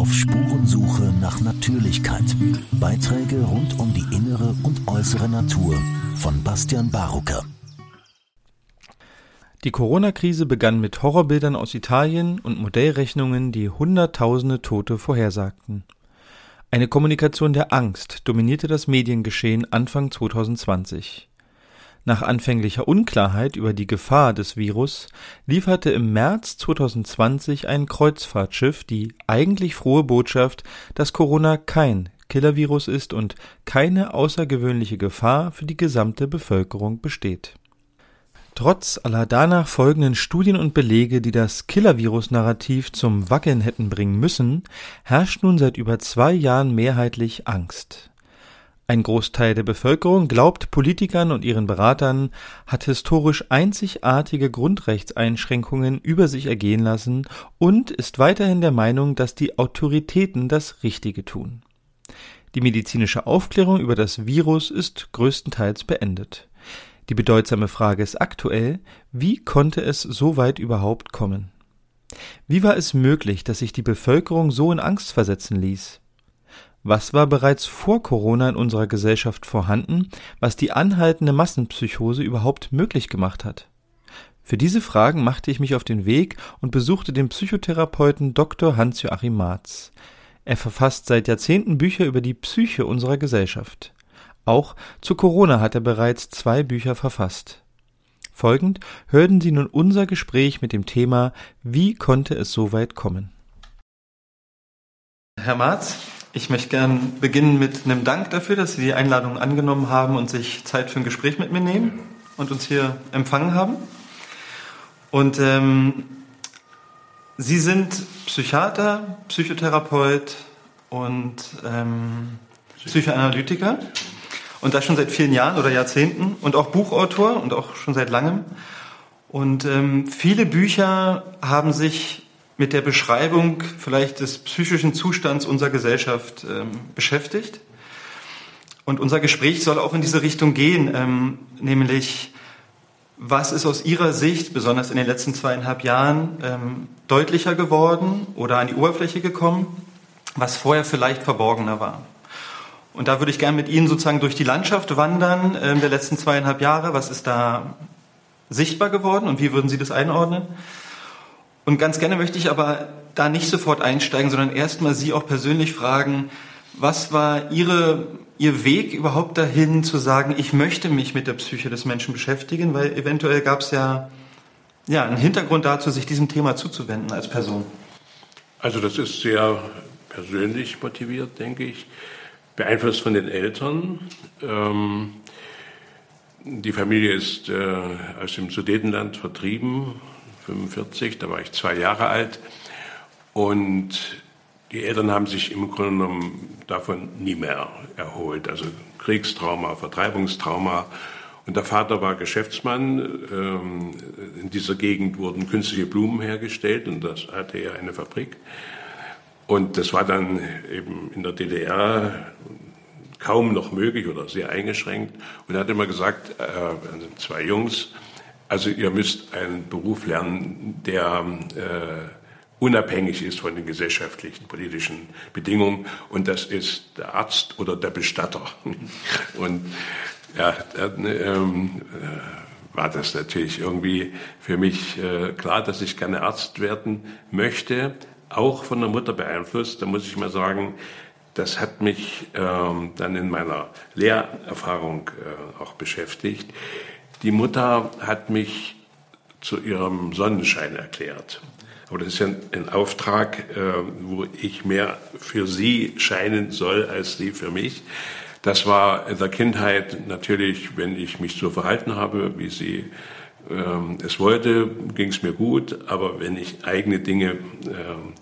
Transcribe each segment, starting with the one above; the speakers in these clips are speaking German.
Auf Spurensuche nach Natürlichkeit. Beiträge rund um die innere und äußere Natur von Bastian Barucker. Die Corona-Krise begann mit Horrorbildern aus Italien und Modellrechnungen, die Hunderttausende Tote vorhersagten. Eine Kommunikation der Angst dominierte das Mediengeschehen Anfang 2020. Nach anfänglicher Unklarheit über die Gefahr des Virus lieferte im März 2020 ein Kreuzfahrtschiff die eigentlich frohe Botschaft, dass Corona kein Killervirus ist und keine außergewöhnliche Gefahr für die gesamte Bevölkerung besteht. Trotz aller danach folgenden Studien und Belege, die das Killer-Virus-Narrativ zum Wackeln hätten bringen müssen, herrscht nun seit über zwei Jahren mehrheitlich Angst. Ein Großteil der Bevölkerung glaubt Politikern und ihren Beratern, hat historisch einzigartige Grundrechtseinschränkungen über sich ergehen lassen und ist weiterhin der Meinung, dass die Autoritäten das Richtige tun. Die medizinische Aufklärung über das Virus ist größtenteils beendet. Die bedeutsame Frage ist aktuell, wie konnte es so weit überhaupt kommen? Wie war es möglich, dass sich die Bevölkerung so in Angst versetzen ließ? Was war bereits vor Corona in unserer Gesellschaft vorhanden, was die anhaltende Massenpsychose überhaupt möglich gemacht hat? Für diese Fragen machte ich mich auf den Weg und besuchte den Psychotherapeuten Dr. Hans-Joachim Marz. Er verfasst seit Jahrzehnten Bücher über die Psyche unserer Gesellschaft. Auch zu Corona hat er bereits zwei Bücher verfasst. Folgend hörten Sie nun unser Gespräch mit dem Thema Wie konnte es so weit kommen? Herr Marz, ich möchte gern beginnen mit einem Dank dafür, dass Sie die Einladung angenommen haben und sich Zeit für ein Gespräch mit mir nehmen und uns hier empfangen haben. Und ähm, Sie sind Psychiater, Psychotherapeut und ähm, Psychoanalytiker und das schon seit vielen Jahren oder Jahrzehnten und auch Buchautor und auch schon seit langem. Und ähm, viele Bücher haben sich mit der Beschreibung vielleicht des psychischen Zustands unserer Gesellschaft ähm, beschäftigt. Und unser Gespräch soll auch in diese Richtung gehen, ähm, nämlich was ist aus Ihrer Sicht, besonders in den letzten zweieinhalb Jahren, ähm, deutlicher geworden oder an die Oberfläche gekommen, was vorher vielleicht verborgener war? Und da würde ich gerne mit Ihnen sozusagen durch die Landschaft wandern äh, der letzten zweieinhalb Jahre. Was ist da sichtbar geworden und wie würden Sie das einordnen? Und ganz gerne möchte ich aber da nicht sofort einsteigen, sondern erstmal Sie auch persönlich fragen, was war Ihre, Ihr Weg überhaupt dahin zu sagen, ich möchte mich mit der Psyche des Menschen beschäftigen, weil eventuell gab es ja, ja einen Hintergrund dazu, sich diesem Thema zuzuwenden als Person. Also das ist sehr persönlich motiviert, denke ich beeinflusst von den Eltern. Ähm, die Familie ist äh, aus dem Sudetenland vertrieben, 45, da war ich zwei Jahre alt. Und die Eltern haben sich im Grunde genommen davon nie mehr erholt. Also Kriegstrauma, Vertreibungstrauma. Und der Vater war Geschäftsmann. Ähm, in dieser Gegend wurden künstliche Blumen hergestellt und das hatte er eine Fabrik. Und das war dann eben in der DDR kaum noch möglich oder sehr eingeschränkt. Und er hat immer gesagt, äh, also zwei Jungs, also ihr müsst einen Beruf lernen, der äh, unabhängig ist von den gesellschaftlichen, politischen Bedingungen. Und das ist der Arzt oder der Bestatter. Und ja, ähm, äh, war das natürlich irgendwie für mich äh, klar, dass ich gerne Arzt werden möchte auch von der Mutter beeinflusst. Da muss ich mal sagen, das hat mich ähm, dann in meiner Lehrerfahrung äh, auch beschäftigt. Die Mutter hat mich zu ihrem Sonnenschein erklärt. Aber das ist ja ein Auftrag, äh, wo ich mehr für sie scheinen soll als sie für mich. Das war in der Kindheit natürlich, wenn ich mich so verhalten habe, wie sie ähm, es wollte, ging es mir gut, aber wenn ich eigene Dinge, ähm,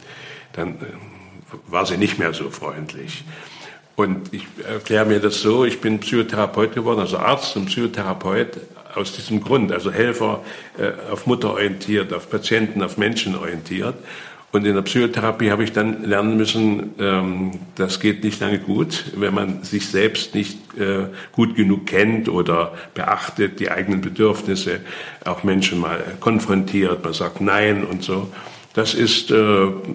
dann äh, war sie nicht mehr so freundlich. Und ich erkläre mir das so, ich bin Psychotherapeut geworden, also Arzt und Psychotherapeut aus diesem Grund, also Helfer äh, auf Mutter orientiert, auf Patienten, auf Menschen orientiert. Und in der Psychotherapie habe ich dann lernen müssen, ähm, das geht nicht lange gut, wenn man sich selbst nicht äh, gut genug kennt oder beachtet, die eigenen Bedürfnisse, auch Menschen mal konfrontiert, man sagt Nein und so. das ist äh,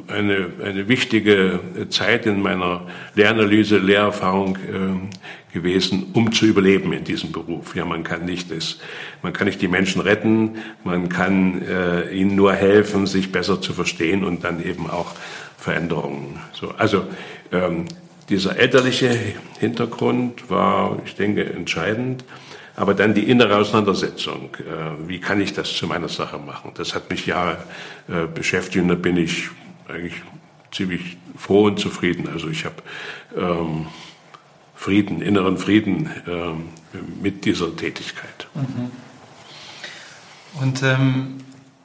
eine, eine wichtige Zeit in meiner Lernanalyse, Lehrerfahrung äh, gewesen, um zu überleben in diesem Beruf. Ja, man kann nicht das, man kann nicht die Menschen retten, man kann äh, ihnen nur helfen, sich besser zu verstehen und dann eben auch Veränderungen. So, also ähm, dieser elterliche Hintergrund war, ich denke, entscheidend. Aber dann die innere Auseinandersetzung. Äh, wie kann ich das zu meiner Sache machen? Das hat mich Jahre äh, beschäftigt und da bin ich eigentlich ziemlich froh und zufrieden. Also ich habe ähm, Frieden, inneren Frieden ähm, mit dieser Tätigkeit. Mhm. Und ähm,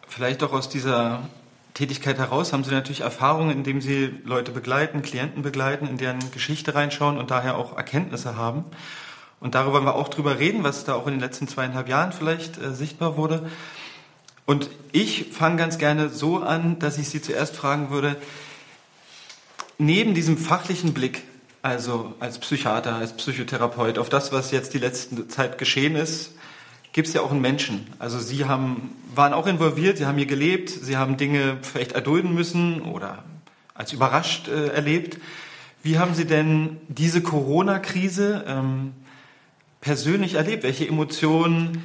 vielleicht auch aus dieser Tätigkeit heraus haben Sie natürlich Erfahrungen, indem Sie Leute begleiten, Klienten begleiten, in deren Geschichte reinschauen und daher auch Erkenntnisse haben. Und darüber wollen wir auch drüber reden, was da auch in den letzten zweieinhalb Jahren vielleicht äh, sichtbar wurde. Und ich fange ganz gerne so an, dass ich Sie zuerst fragen würde, neben diesem fachlichen Blick, also als Psychiater, als Psychotherapeut, auf das, was jetzt die letzte Zeit geschehen ist, gibt es ja auch einen Menschen. Also Sie haben, waren auch involviert, Sie haben hier gelebt, Sie haben Dinge vielleicht erdulden müssen oder als überrascht äh, erlebt. Wie haben Sie denn diese Corona-Krise ähm, persönlich erlebt? Welche Emotionen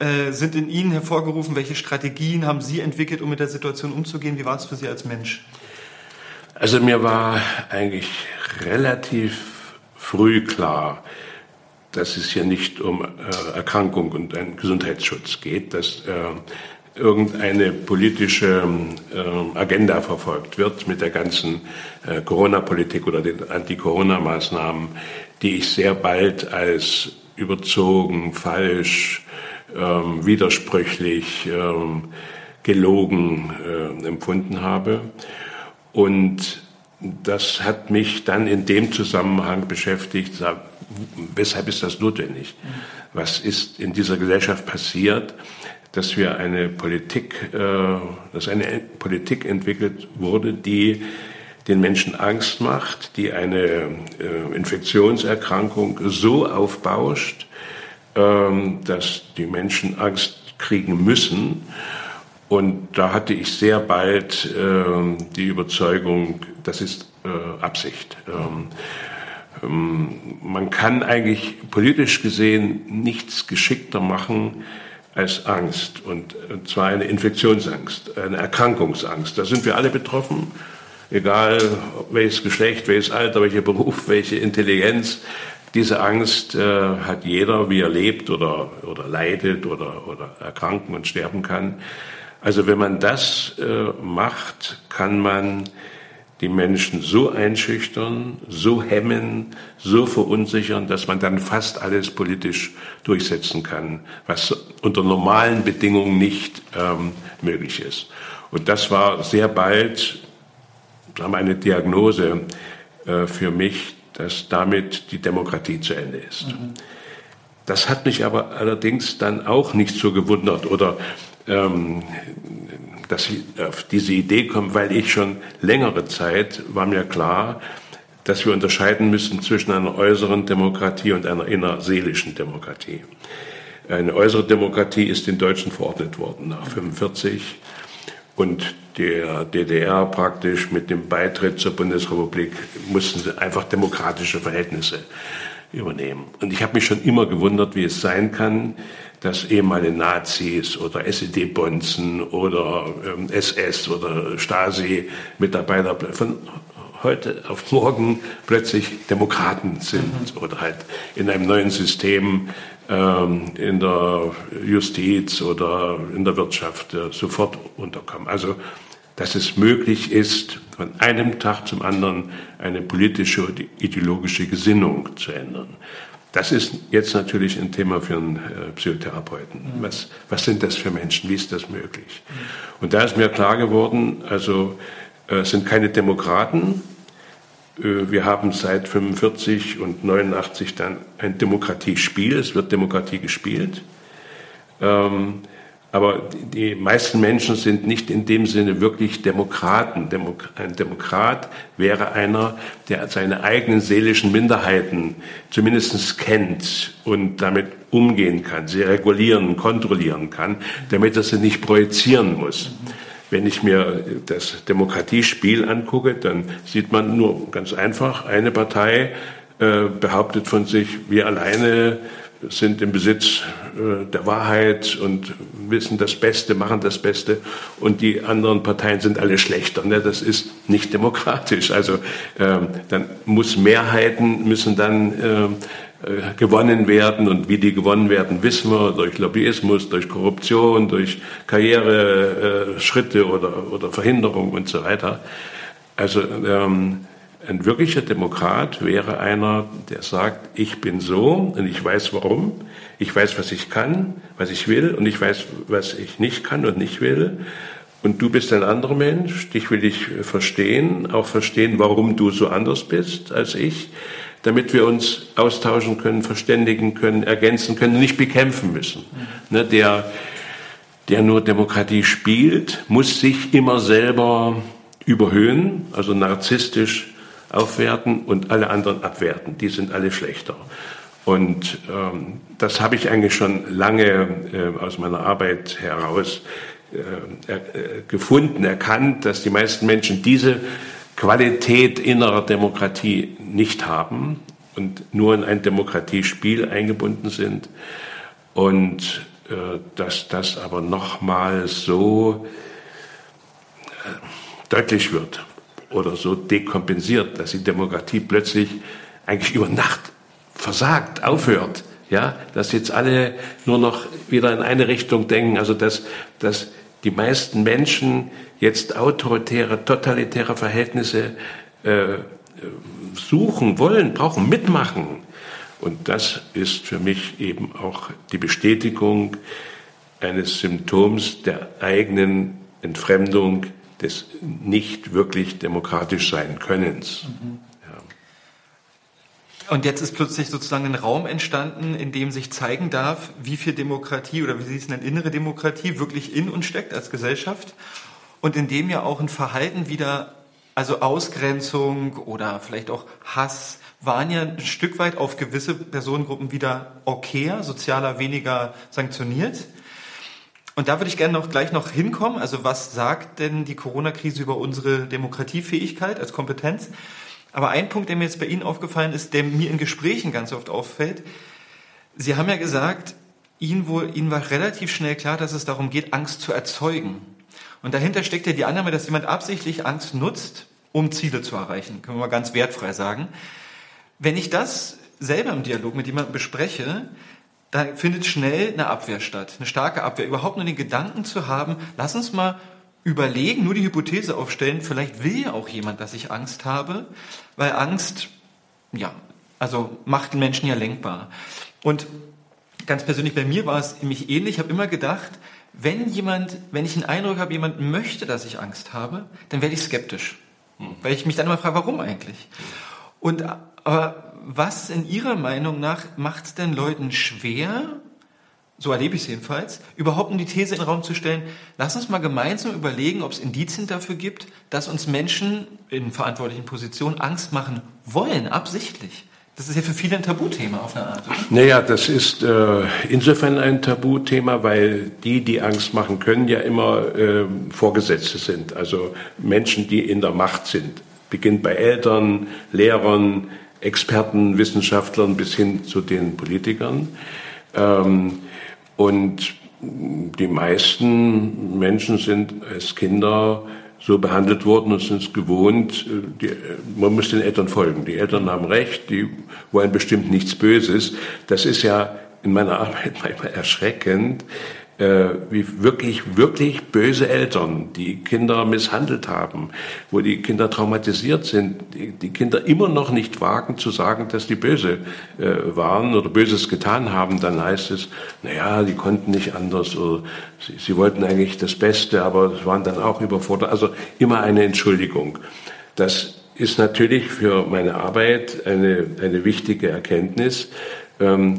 äh, sind in Ihnen hervorgerufen? Welche Strategien haben Sie entwickelt, um mit der Situation umzugehen? Wie war es für Sie als Mensch? Also mir war eigentlich relativ früh klar, dass es hier nicht um äh, Erkrankung und einen Gesundheitsschutz geht, dass äh, irgendeine politische äh, Agenda verfolgt wird mit der ganzen äh, Corona-Politik oder den Anti-Corona-Maßnahmen, die ich sehr bald als überzogen, falsch, ähm, widersprüchlich, ähm, gelogen äh, empfunden habe. Und das hat mich dann in dem Zusammenhang beschäftigt, weshalb ist das notwendig? Was ist in dieser Gesellschaft passiert, dass wir eine Politik, äh, dass eine Politik entwickelt wurde, die den Menschen Angst macht, die eine äh, Infektionserkrankung so aufbauscht, ähm, dass die Menschen Angst kriegen müssen. Und da hatte ich sehr bald äh, die Überzeugung, das ist äh, Absicht. Ähm, ähm, man kann eigentlich politisch gesehen nichts geschickter machen als Angst. Und zwar eine Infektionsangst, eine Erkrankungsangst. Da sind wir alle betroffen egal welches Geschlecht, welches Alter, welcher Beruf, welche Intelligenz, diese Angst äh, hat jeder, wie er lebt oder, oder leidet oder, oder erkranken und sterben kann. Also wenn man das äh, macht, kann man die Menschen so einschüchtern, so hemmen, so verunsichern, dass man dann fast alles politisch durchsetzen kann, was unter normalen Bedingungen nicht ähm, möglich ist. Und das war sehr bald haben eine Diagnose äh, für mich, dass damit die Demokratie zu Ende ist. Mhm. Das hat mich aber allerdings dann auch nicht so gewundert oder ähm, dass ich auf diese Idee komme, weil ich schon längere Zeit war mir klar, dass wir unterscheiden müssen zwischen einer äußeren Demokratie und einer innerseelischen Demokratie. Eine äußere Demokratie ist den Deutschen verordnet worden nach 1945 und der DDR praktisch mit dem Beitritt zur Bundesrepublik mussten sie einfach demokratische Verhältnisse übernehmen. Und ich habe mich schon immer gewundert, wie es sein kann, dass ehemalige Nazis oder SED-Bonzen oder ähm, SS oder Stasi-Mitarbeiter von heute auf morgen plötzlich Demokraten sind mhm. oder halt in einem neuen System ähm, in der Justiz oder in der Wirtschaft äh, sofort unterkommen. Also dass es möglich ist, von einem Tag zum anderen eine politische und ideologische Gesinnung zu ändern. Das ist jetzt natürlich ein Thema für einen äh, Psychotherapeuten. Mhm. Was, was sind das für Menschen? Wie ist das möglich? Und da ist mir klar geworden, also äh, es sind keine Demokraten. Äh, wir haben seit 45 und 89 dann ein Demokratiespiel. Es wird Demokratie gespielt. Ähm, aber die meisten Menschen sind nicht in dem Sinne wirklich Demokraten. Ein Demokrat wäre einer, der seine eigenen seelischen Minderheiten zumindest kennt und damit umgehen kann, sie regulieren, kontrollieren kann, damit er sie nicht projizieren muss. wenn ich mir das Demokratiespiel angucke, dann sieht man nur ganz einfach, eine Partei äh, behauptet von sich, wir alleine sind im Besitz äh, der Wahrheit und wissen das Beste, machen das Beste und die anderen Parteien sind alle schlechter. Ne? Das ist nicht demokratisch. Also ähm, dann muss Mehrheiten müssen dann äh, äh, gewonnen werden und wie die gewonnen werden, wissen wir durch Lobbyismus, durch Korruption, durch Karriereschritte äh, oder, oder Verhinderung und so weiter. Also ähm, ein wirklicher Demokrat wäre einer, der sagt, ich bin so und ich weiß warum, ich weiß, was ich kann, was ich will und ich weiß, was ich nicht kann und nicht will. Und du bist ein anderer Mensch, dich will ich verstehen, auch verstehen, warum du so anders bist als ich damit wir uns austauschen können, verständigen können, ergänzen können, nicht bekämpfen müssen. Mhm. Ne, der, der nur Demokratie spielt, muss sich immer selber überhöhen, also narzisstisch aufwerten und alle anderen abwerten. Die sind alle schlechter. Und ähm, das habe ich eigentlich schon lange äh, aus meiner Arbeit heraus äh, äh, gefunden, erkannt, dass die meisten Menschen diese Qualität innerer Demokratie nicht haben und nur in ein Demokratiespiel eingebunden sind. Und äh, dass das aber nochmal so äh, deutlich wird oder so dekompensiert, dass die Demokratie plötzlich eigentlich über Nacht versagt, aufhört. Ja, dass jetzt alle nur noch wieder in eine Richtung denken, also dass, dass die meisten Menschen jetzt autoritäre, totalitäre Verhältnisse äh, suchen, wollen, brauchen, mitmachen. Und das ist für mich eben auch die Bestätigung eines Symptoms der eigenen Entfremdung des nicht wirklich demokratisch sein Könnens. Mhm. Und jetzt ist plötzlich sozusagen ein Raum entstanden, in dem sich zeigen darf, wie viel Demokratie oder wie Sie es nennen, innere Demokratie wirklich in uns steckt als Gesellschaft und in dem ja auch ein Verhalten wieder, also Ausgrenzung oder vielleicht auch Hass, waren ja ein Stück weit auf gewisse Personengruppen wieder okayer, sozialer weniger sanktioniert. Und da würde ich gerne noch gleich noch hinkommen. Also was sagt denn die Corona-Krise über unsere Demokratiefähigkeit als Kompetenz? Aber ein Punkt, der mir jetzt bei Ihnen aufgefallen ist, der mir in Gesprächen ganz oft auffällt, Sie haben ja gesagt, Ihnen, wohl, Ihnen war relativ schnell klar, dass es darum geht, Angst zu erzeugen. Und dahinter steckt ja die Annahme, dass jemand absichtlich Angst nutzt, um Ziele zu erreichen. Können wir mal ganz wertfrei sagen. Wenn ich das selber im Dialog mit jemandem bespreche, da findet schnell eine Abwehr statt, eine starke Abwehr. Überhaupt nur den Gedanken zu haben, lass uns mal überlegen, nur die Hypothese aufstellen, vielleicht will ja auch jemand, dass ich Angst habe, weil Angst, ja, also macht den Menschen ja lenkbar. Und ganz persönlich bei mir war es nämlich ähnlich. Ich habe immer gedacht, wenn jemand, wenn ich einen Eindruck habe, jemand möchte, dass ich Angst habe, dann werde ich skeptisch. Hm. Weil ich mich dann immer frage, warum eigentlich? Und aber was in Ihrer Meinung nach macht es denn Leuten schwer, so erlebe ich es jedenfalls, überhaupt um die These in den Raum zu stellen, lass uns mal gemeinsam überlegen, ob es Indizien dafür gibt, dass uns Menschen in verantwortlichen Positionen Angst machen wollen, absichtlich. Das ist ja für viele ein Tabuthema auf eine Art. Naja, das ist äh, insofern ein Tabuthema, weil die, die Angst machen können, ja immer äh, Vorgesetzte sind. Also Menschen, die in der Macht sind. Beginnt bei Eltern, Lehrern, Experten, Wissenschaftlern bis hin zu den Politikern. Ähm, und die meisten Menschen sind als Kinder so behandelt worden und sind es gewohnt, äh, die, man muss den Eltern folgen. Die Eltern haben recht, die wollen bestimmt nichts Böses. Das ist ja in meiner Arbeit manchmal erschreckend, äh, wie wirklich, wirklich böse Eltern, die Kinder misshandelt haben, wo die Kinder traumatisiert sind, die, die Kinder immer noch nicht wagen zu sagen, dass die böse äh, waren oder Böses getan haben, dann heißt es, naja, die konnten nicht anders oder sie, sie wollten eigentlich das Beste, aber es waren dann auch überfordert. Also immer eine Entschuldigung. Das ist natürlich für meine Arbeit eine, eine wichtige Erkenntnis. Ähm,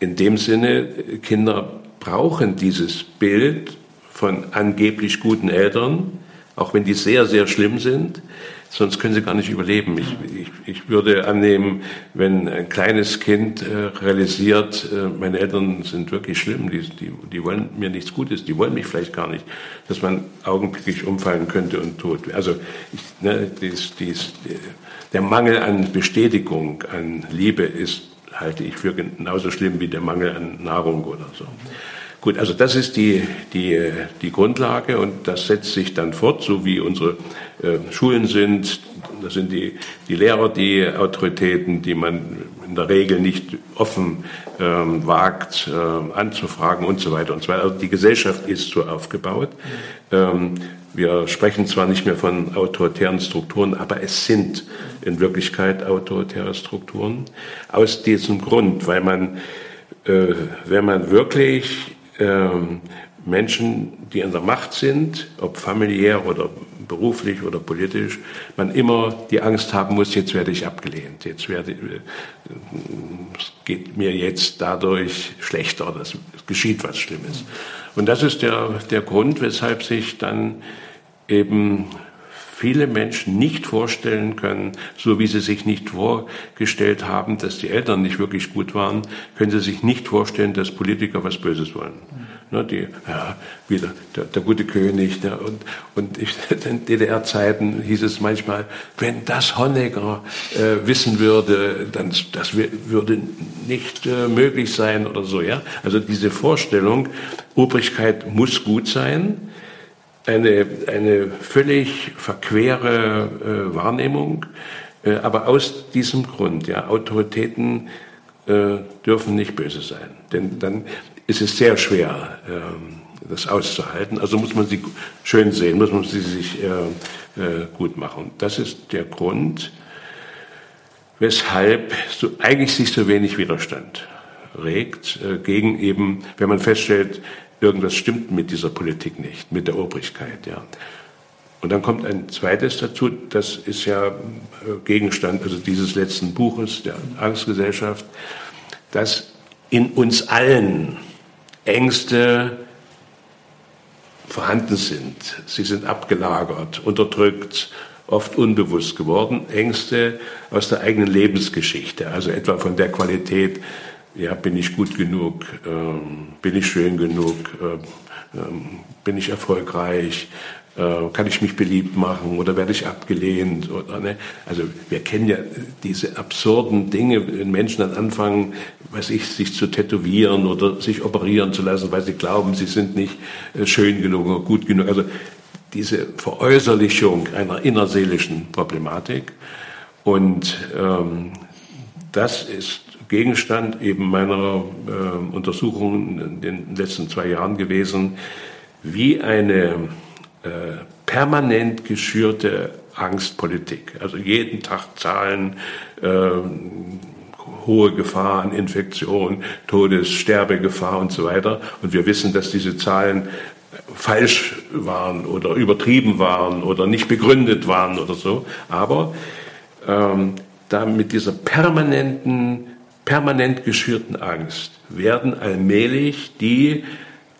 in dem Sinne, Kinder brauchen dieses Bild von angeblich guten Eltern, auch wenn die sehr, sehr schlimm sind, sonst können sie gar nicht überleben. Ich, ich, ich würde annehmen, wenn ein kleines Kind äh, realisiert, äh, meine Eltern sind wirklich schlimm, die, die, die wollen mir nichts Gutes, die wollen mich vielleicht gar nicht, dass man augenblicklich umfallen könnte und tot. Also ich, ne, dies, dies, der Mangel an Bestätigung, an Liebe ist, halte ich für genauso schlimm wie der Mangel an Nahrung oder so. Gut, also das ist die, die, die Grundlage und das setzt sich dann fort, so wie unsere äh, Schulen sind. Das sind die, die Lehrer, die Autoritäten, die man in der Regel nicht offen ähm, wagt äh, anzufragen und so weiter und so weiter. Also die Gesellschaft ist so aufgebaut. Ähm, wir sprechen zwar nicht mehr von autoritären Strukturen, aber es sind in Wirklichkeit autoritäre Strukturen. Aus diesem Grund, weil man, äh, wenn man wirklich ähm, Menschen, die an der Macht sind, ob familiär oder beruflich oder politisch, man immer die Angst haben muss, jetzt werde ich abgelehnt, jetzt werde, äh, es geht mir jetzt dadurch schlechter, es geschieht was Schlimmes. Und das ist der, der Grund, weshalb sich dann eben viele Menschen nicht vorstellen können, so wie sie sich nicht vorgestellt haben, dass die Eltern nicht wirklich gut waren, können sie sich nicht vorstellen, dass Politiker was Böses wollen. Ne, die, ja, wieder der, der gute König. Ne, und und ich, in DDR-Zeiten hieß es manchmal, wenn das Honecker äh, wissen würde, dann das würde nicht äh, möglich sein oder so. Ja, also diese Vorstellung, Obrigkeit muss gut sein eine, eine völlig verquere äh, Wahrnehmung. Äh, aber aus diesem Grund, ja, Autoritäten äh, dürfen nicht böse sein. Denn dann ist es sehr schwer, ähm, das auszuhalten. Also muss man sie schön sehen, muss man sie sich äh, äh, gut machen. Das ist der Grund, weshalb so, eigentlich sich so wenig Widerstand regt äh, gegen eben, wenn man feststellt, irgendwas stimmt mit dieser Politik nicht, mit der Obrigkeit. Ja. Und dann kommt ein zweites dazu, das ist ja äh, Gegenstand also dieses letzten Buches, der Angstgesellschaft, dass in uns allen Ängste vorhanden sind. Sie sind abgelagert, unterdrückt, oft unbewusst geworden. Ängste aus der eigenen Lebensgeschichte, also etwa von der Qualität, ja, bin ich gut genug, ähm, bin ich schön genug, äh, ähm, bin ich erfolgreich, äh, kann ich mich beliebt machen oder werde ich abgelehnt? Oder, ne? Also wir kennen ja diese absurden Dinge, wenn Menschen dann anfangen, weiß ich, sich zu tätowieren oder sich operieren zu lassen, weil sie glauben, sie sind nicht äh, schön genug oder gut genug. Also diese Veräußerlichung einer innerseelischen Problematik. Und ähm, das ist Gegenstand eben meiner äh, Untersuchungen in den letzten zwei Jahren gewesen, wie eine äh, permanent geschürte Angstpolitik, also jeden Tag Zahlen, äh, hohe Gefahr an Infektion, Todes-, Sterbegefahr und so weiter. Und wir wissen, dass diese Zahlen falsch waren oder übertrieben waren oder nicht begründet waren oder so. Aber ähm, da mit dieser permanenten permanent geschürten Angst werden allmählich die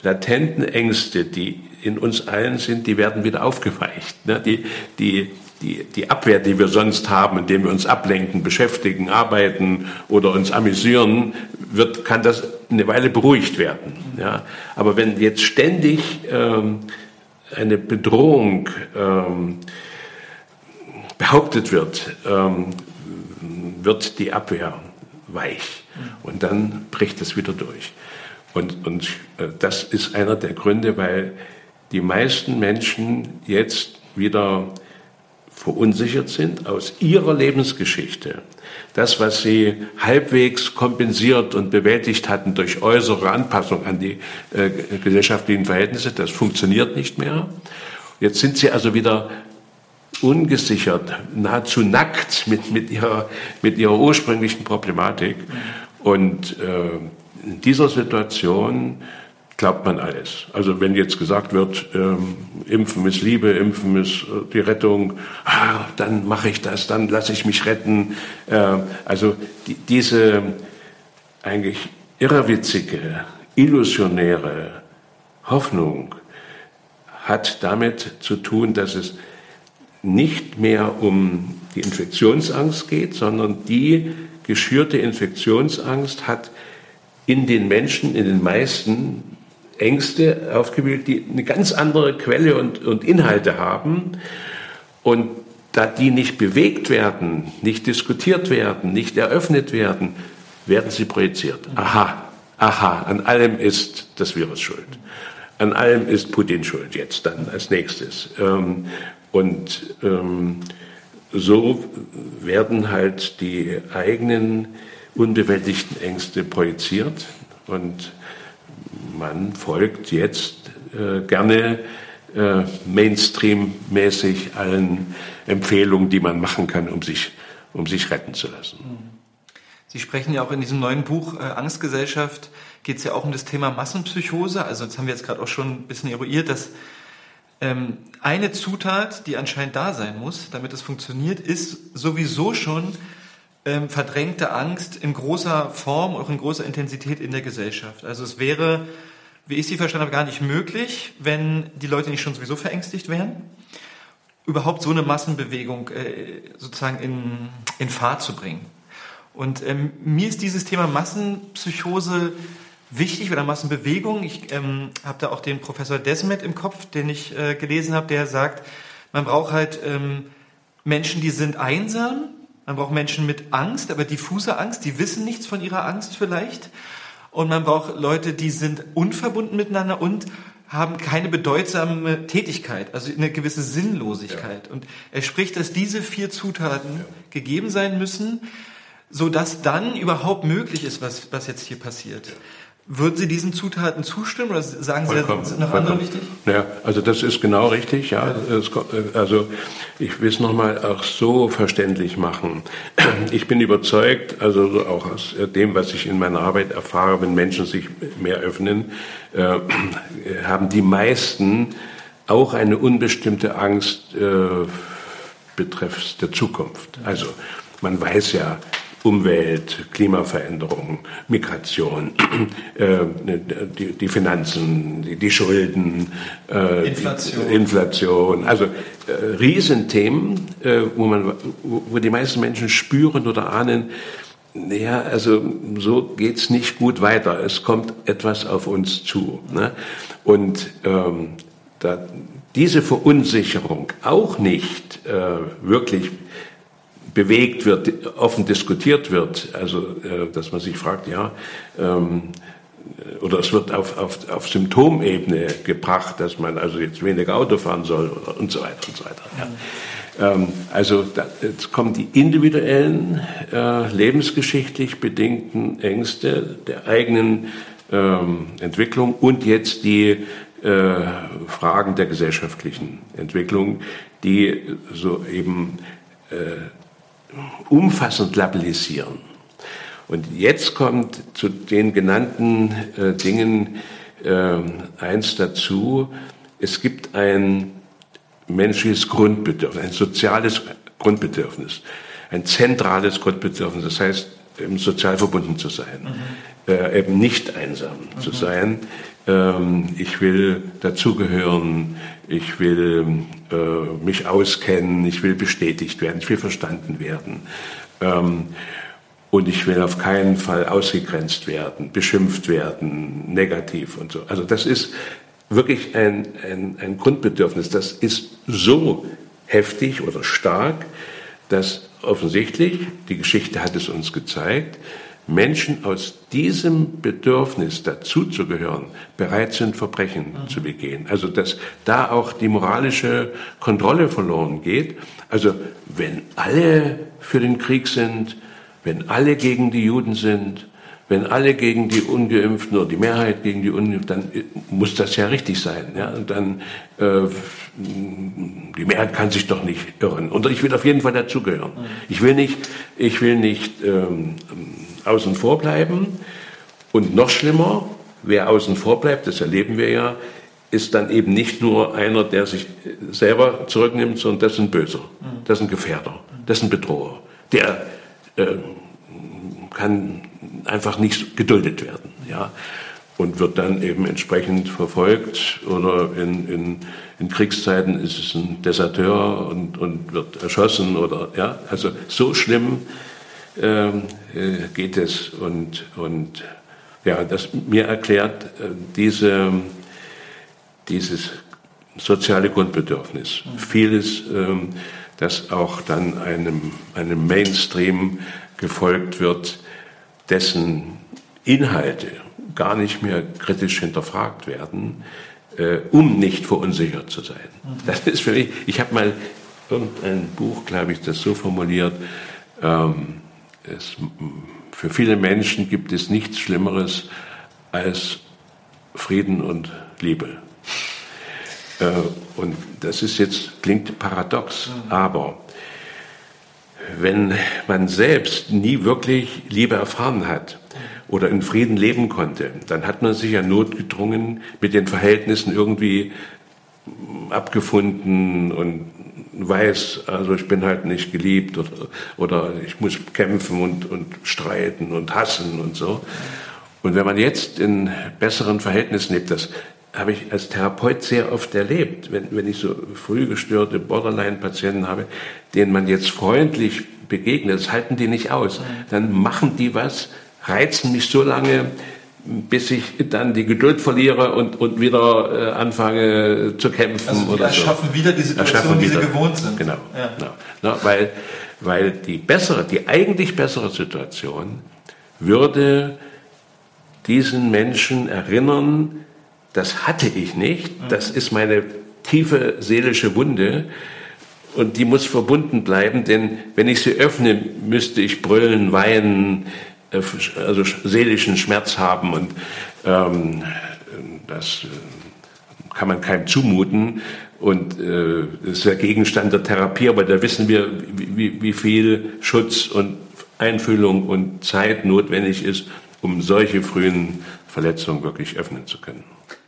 latenten Ängste, die in uns allen sind, die werden wieder aufgeweicht. Ne? Die, die, die, die Abwehr, die wir sonst haben, indem wir uns ablenken, beschäftigen, arbeiten oder uns amüsieren, wird, kann das eine Weile beruhigt werden. Ja? Aber wenn jetzt ständig ähm, eine Bedrohung ähm, behauptet wird, ähm, wird die Abwehr weich. Und dann bricht es wieder durch. Und, und äh, das ist einer der Gründe, weil die meisten Menschen jetzt wieder verunsichert sind aus ihrer Lebensgeschichte. Das, was sie halbwegs kompensiert und bewältigt hatten durch äußere Anpassung an die äh, gesellschaftlichen Verhältnisse, das funktioniert nicht mehr. Jetzt sind sie also wieder ungesichert, nahezu nackt mit, mit, ihrer, mit ihrer ursprünglichen Problematik. Und äh, in dieser Situation glaubt man alles. Also wenn jetzt gesagt wird, ähm, Impfen ist Liebe, Impfen ist äh, die Rettung, ah, dann mache ich das, dann lasse ich mich retten. Äh, also die, diese eigentlich irrwitzige, illusionäre Hoffnung hat damit zu tun, dass es nicht mehr um die Infektionsangst geht, sondern die geschürte Infektionsangst hat in den Menschen, in den meisten Ängste aufgewühlt, die eine ganz andere Quelle und, und Inhalte haben. Und da die nicht bewegt werden, nicht diskutiert werden, nicht eröffnet werden, werden sie projiziert. Aha, aha, an allem ist das Virus schuld. An allem ist Putin schuld jetzt dann als nächstes. Und ähm, so werden halt die eigenen unbewältigten Ängste projiziert und man folgt jetzt äh, gerne äh, Mainstream-mäßig allen Empfehlungen, die man machen kann, um sich, um sich retten zu lassen. Sie sprechen ja auch in diesem neuen Buch äh, Angstgesellschaft, geht es ja auch um das Thema Massenpsychose. Also das haben wir jetzt gerade auch schon ein bisschen eruiert, dass ähm, eine Zutat, die anscheinend da sein muss, damit es funktioniert, ist sowieso schon ähm, verdrängte Angst in großer Form, auch in großer Intensität in der Gesellschaft. Also es wäre, wie ich Sie verstanden habe, gar nicht möglich, wenn die Leute nicht schon sowieso verängstigt wären, überhaupt so eine Massenbewegung äh, sozusagen in, in Fahrt zu bringen. Und ähm, mir ist dieses Thema Massenpsychose wichtig oder Massenbewegung. Ich ähm, habe da auch den Professor Desmet im Kopf, den ich äh, gelesen habe, der sagt, man braucht halt ähm, Menschen, die sind einsam, man braucht Menschen mit Angst, aber diffuse Angst, die wissen nichts von ihrer Angst vielleicht. Und man braucht Leute, die sind unverbunden miteinander und haben keine bedeutsame Tätigkeit, also eine gewisse Sinnlosigkeit. Ja. Und er spricht, dass diese vier Zutaten ja. gegeben sein müssen, so dass dann überhaupt möglich ist, was, was jetzt hier passiert. Ja. Würden Sie diesen Zutaten zustimmen oder sagen vollkommen, Sie, sind noch andere wichtig? Ja, also das ist genau richtig. Ja, also ich will es nochmal auch so verständlich machen. Ich bin überzeugt, also auch aus dem, was ich in meiner Arbeit erfahre, wenn Menschen sich mehr öffnen, äh, haben die meisten auch eine unbestimmte Angst äh, betreffs der Zukunft. Also man weiß ja, Umwelt, Klimaveränderung, Migration, äh, die, die, Finanzen, die, die Schulden, äh, Inflation. Die, Inflation. Also äh, Riesenthemen, äh, wo, man, wo die meisten Menschen spüren oder ahnen, ja, also so geht's nicht gut weiter. Es kommt etwas auf uns zu. Ne? Und ähm, da diese Verunsicherung auch nicht äh, wirklich bewegt wird, offen diskutiert wird, also äh, dass man sich fragt, ja, ähm, oder es wird auf, auf, auf Symptomebene gebracht, dass man also jetzt weniger Auto fahren soll oder, und so weiter und so weiter. Ja. Ähm, also da, jetzt kommen die individuellen, äh, lebensgeschichtlich bedingten Ängste der eigenen ähm, Entwicklung und jetzt die äh, Fragen der gesellschaftlichen Entwicklung, die so eben äh, umfassend labellisieren. Und jetzt kommt zu den genannten äh, Dingen äh, eins dazu. Es gibt ein menschliches Grundbedürfnis, ein soziales Grundbedürfnis, ein zentrales Grundbedürfnis. Das heißt, eben sozial verbunden zu sein, mhm. äh, eben nicht einsam mhm. zu sein. Ähm, ich will dazugehören, ich will äh, mich auskennen, ich will bestätigt werden, ich will verstanden werden. Ähm, und ich will auf keinen Fall ausgegrenzt werden, beschimpft werden, negativ und so. Also das ist wirklich ein, ein, ein Grundbedürfnis. Das ist so heftig oder stark, dass offensichtlich, die Geschichte hat es uns gezeigt, Menschen aus diesem Bedürfnis dazuzugehören bereit sind, Verbrechen mhm. zu begehen. Also dass da auch die moralische Kontrolle verloren geht. Also wenn alle für den Krieg sind, wenn alle gegen die Juden sind, wenn alle gegen die Ungeimpften oder die Mehrheit gegen die Ungeimpften, dann muss das ja richtig sein. Ja? Und dann äh, die Mehrheit kann sich doch nicht irren. Und ich will auf jeden Fall dazugehören. Mhm. Ich will nicht, ich will nicht ähm, außen vor bleiben. Und noch schlimmer, wer außen vor bleibt, das erleben wir ja, ist dann eben nicht nur einer, der sich selber zurücknimmt, sondern das ist ein Böser, das ist ein Gefährder, das ist ein Bedroher. Der äh, kann einfach nicht geduldet werden. Ja? und wird dann eben entsprechend verfolgt oder in, in, in Kriegszeiten ist es ein Deserteur und, und wird erschossen oder ja, also so schlimm ähm, äh, geht es und, und ja, das mir erklärt äh, diese, dieses soziale Grundbedürfnis. Mhm. Vieles, ähm, das auch dann einem, einem Mainstream gefolgt wird, dessen Inhalte gar nicht mehr kritisch hinterfragt werden, äh, um nicht verunsichert zu sein. Mhm. Das ist für mich, ich habe mal irgendein Buch, glaube ich, das so formuliert, ähm, es, für viele Menschen gibt es nichts Schlimmeres als Frieden und Liebe. Äh, und das ist jetzt, klingt paradox, mhm. aber wenn man selbst nie wirklich Liebe erfahren hat oder in Frieden leben konnte, dann hat man sich ja notgedrungen mit den Verhältnissen irgendwie abgefunden und weiß, also ich bin halt nicht geliebt oder, oder ich muss kämpfen und, und streiten und hassen und so. Und wenn man jetzt in besseren Verhältnissen lebt, das habe ich als Therapeut sehr oft erlebt, wenn, wenn ich so früh gestörte Borderline-Patienten habe, denen man jetzt freundlich begegnet, das halten die nicht aus. Dann machen die was, reizen mich so lange, bis ich dann die Geduld verliere und, und wieder äh, anfange zu kämpfen also oder erschaffen so. wieder die Situation, die sie gewohnt sind. Genau. Ja. genau. Na, weil, weil die bessere, die eigentlich bessere Situation würde diesen Menschen erinnern, das hatte ich nicht, mhm. das ist meine tiefe seelische Wunde und die muss verbunden bleiben, denn wenn ich sie öffne, müsste ich brüllen, weinen, äh, also seelischen Schmerz haben und ähm, das äh, kann man keinem zumuten und äh, das ist der Gegenstand der Therapie, aber da wissen wir, wie, wie viel Schutz und Einfühlung und Zeit notwendig ist, um solche frühen Verletzungen wirklich öffnen zu können.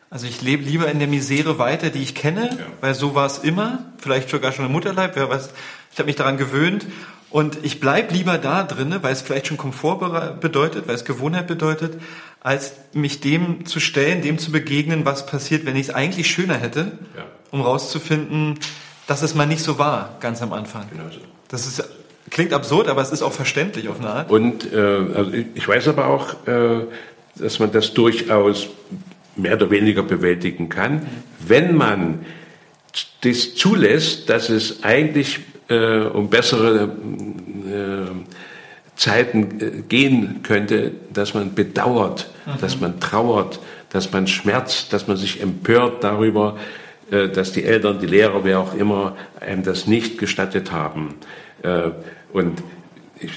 Also ich lebe lieber in der Misere weiter, die ich kenne, ja. weil so war es immer, vielleicht sogar schon im Mutterleib, wer weiß, ich habe mich daran gewöhnt und ich bleib lieber da drinne, weil es vielleicht schon Komfort bedeutet, weil es Gewohnheit bedeutet, als mich dem zu stellen, dem zu begegnen, was passiert, wenn ich es eigentlich schöner hätte, ja. um rauszufinden, dass es mal nicht so war, ganz am Anfang. Genau so. Das ist, klingt absurd, aber es ist auch verständlich auf eine Art. Und äh, also ich weiß aber auch, äh, dass man das durchaus mehr oder weniger bewältigen kann, wenn man das zulässt, dass es eigentlich äh, um bessere äh, Zeiten äh, gehen könnte, dass man bedauert, mhm. dass man trauert, dass man schmerzt, dass man sich empört darüber, äh, dass die Eltern, die Lehrer, wer auch immer, einem das nicht gestattet haben. Äh, und ich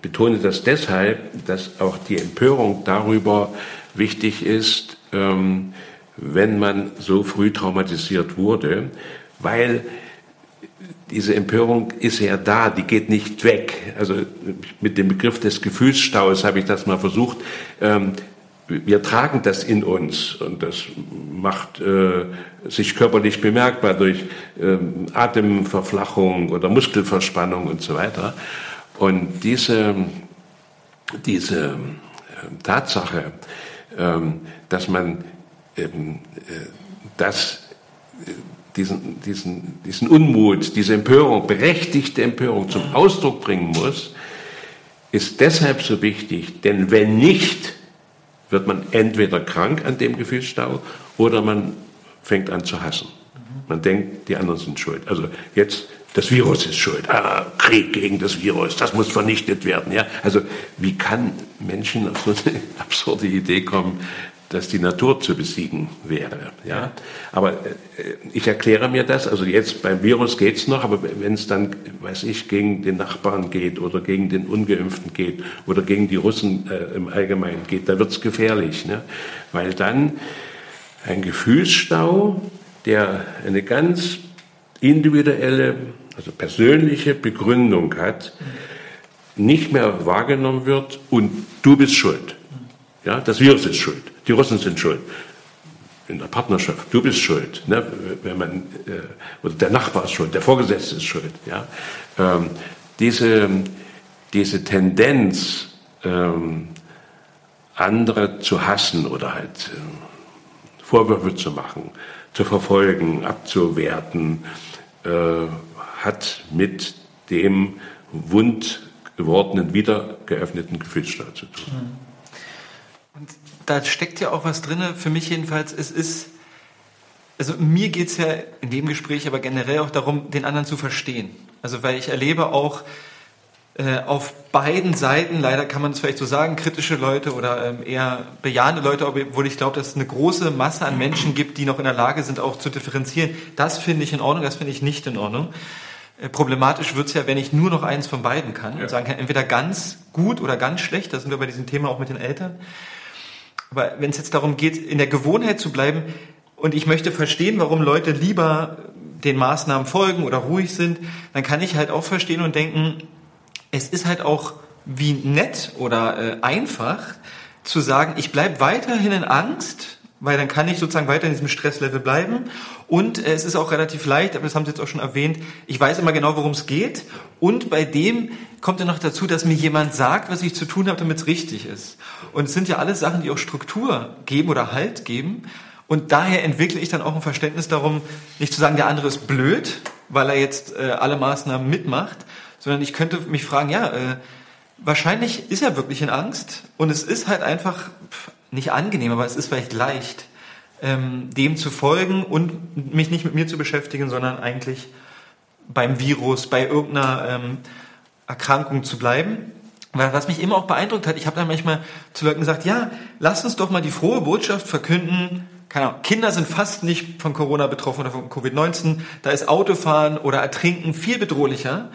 betone das deshalb, dass auch die Empörung darüber wichtig ist, ähm, wenn man so früh traumatisiert wurde, weil diese Empörung ist ja da, die geht nicht weg. Also mit dem Begriff des Gefühlsstaus habe ich das mal versucht. Ähm, wir tragen das in uns und das macht äh, sich körperlich bemerkbar durch ähm, Atemverflachung oder Muskelverspannung und so weiter. Und diese, diese äh, Tatsache, ähm, dass man ähm, äh, das, äh, diesen, diesen, diesen Unmut, diese Empörung, berechtigte Empörung zum Ausdruck bringen muss, ist deshalb so wichtig, denn wenn nicht, wird man entweder krank an dem Gefühlsstau oder man fängt an zu hassen. Man denkt, die anderen sind schuld. Also jetzt, das Virus ist schuld. Ah, Krieg gegen das Virus, das muss vernichtet werden. Ja? Also wie kann Menschen auf so eine absurde Idee kommen, dass die Natur zu besiegen wäre. Ja? Aber äh, ich erkläre mir das, also jetzt beim Virus geht's noch, aber wenn es dann, weiß ich, gegen den Nachbarn geht oder gegen den Ungeimpften geht oder gegen die Russen äh, im Allgemeinen geht, da wird's gefährlich. Ne? Weil dann ein Gefühlsstau, der eine ganz individuelle, also persönliche Begründung hat, nicht mehr wahrgenommen wird und du bist schuld. Ja, das Virus ist schuld. Die Russen sind schuld. In der Partnerschaft, du bist schuld. Ne? Wenn man, äh, oder der Nachbar ist schuld, der Vorgesetzte ist schuld. Ja? Ähm, diese, diese Tendenz, ähm, andere zu hassen oder halt äh, Vorwürfe zu machen, zu verfolgen, abzuwerten, äh, hat mit dem wund gewordenen, wieder geöffneten Gefühlsstaat zu tun. Mhm. Und da steckt ja auch was drin, für mich jedenfalls, es ist, also mir geht es ja in dem Gespräch aber generell auch darum, den anderen zu verstehen. Also weil ich erlebe auch äh, auf beiden Seiten, leider kann man es vielleicht so sagen, kritische Leute oder ähm, eher bejahende Leute, obwohl ich glaube, dass es eine große Masse an Menschen gibt, die noch in der Lage sind, auch zu differenzieren. Das finde ich in Ordnung, das finde ich nicht in Ordnung. Äh, problematisch wird es ja, wenn ich nur noch eins von beiden kann ja. und sagen kann, entweder ganz gut oder ganz schlecht, da sind wir bei diesem Thema auch mit den Eltern. Aber wenn es jetzt darum geht, in der Gewohnheit zu bleiben und ich möchte verstehen, warum Leute lieber den Maßnahmen folgen oder ruhig sind, dann kann ich halt auch verstehen und denken, es ist halt auch wie nett oder äh, einfach zu sagen, ich bleibe weiterhin in Angst, weil dann kann ich sozusagen weiter in diesem Stresslevel bleiben. Und äh, es ist auch relativ leicht, aber das haben Sie jetzt auch schon erwähnt, ich weiß immer genau, worum es geht. Und bei dem kommt ja noch dazu, dass mir jemand sagt, was ich zu tun habe, damit es richtig ist. Und es sind ja alles Sachen, die auch Struktur geben oder Halt geben. Und daher entwickle ich dann auch ein Verständnis darum, nicht zu sagen, der andere ist blöd, weil er jetzt äh, alle Maßnahmen mitmacht, sondern ich könnte mich fragen, ja, äh, wahrscheinlich ist er wirklich in Angst und es ist halt einfach nicht angenehm, aber es ist vielleicht leicht, ähm, dem zu folgen und mich nicht mit mir zu beschäftigen, sondern eigentlich beim Virus, bei irgendeiner ähm, Erkrankung zu bleiben. Was mich immer auch beeindruckt hat, ich habe dann manchmal zu Leuten gesagt, ja, lasst uns doch mal die frohe Botschaft verkünden, keine Ahnung, Kinder sind fast nicht von Corona betroffen oder von Covid-19, da ist Autofahren oder Ertrinken viel bedrohlicher.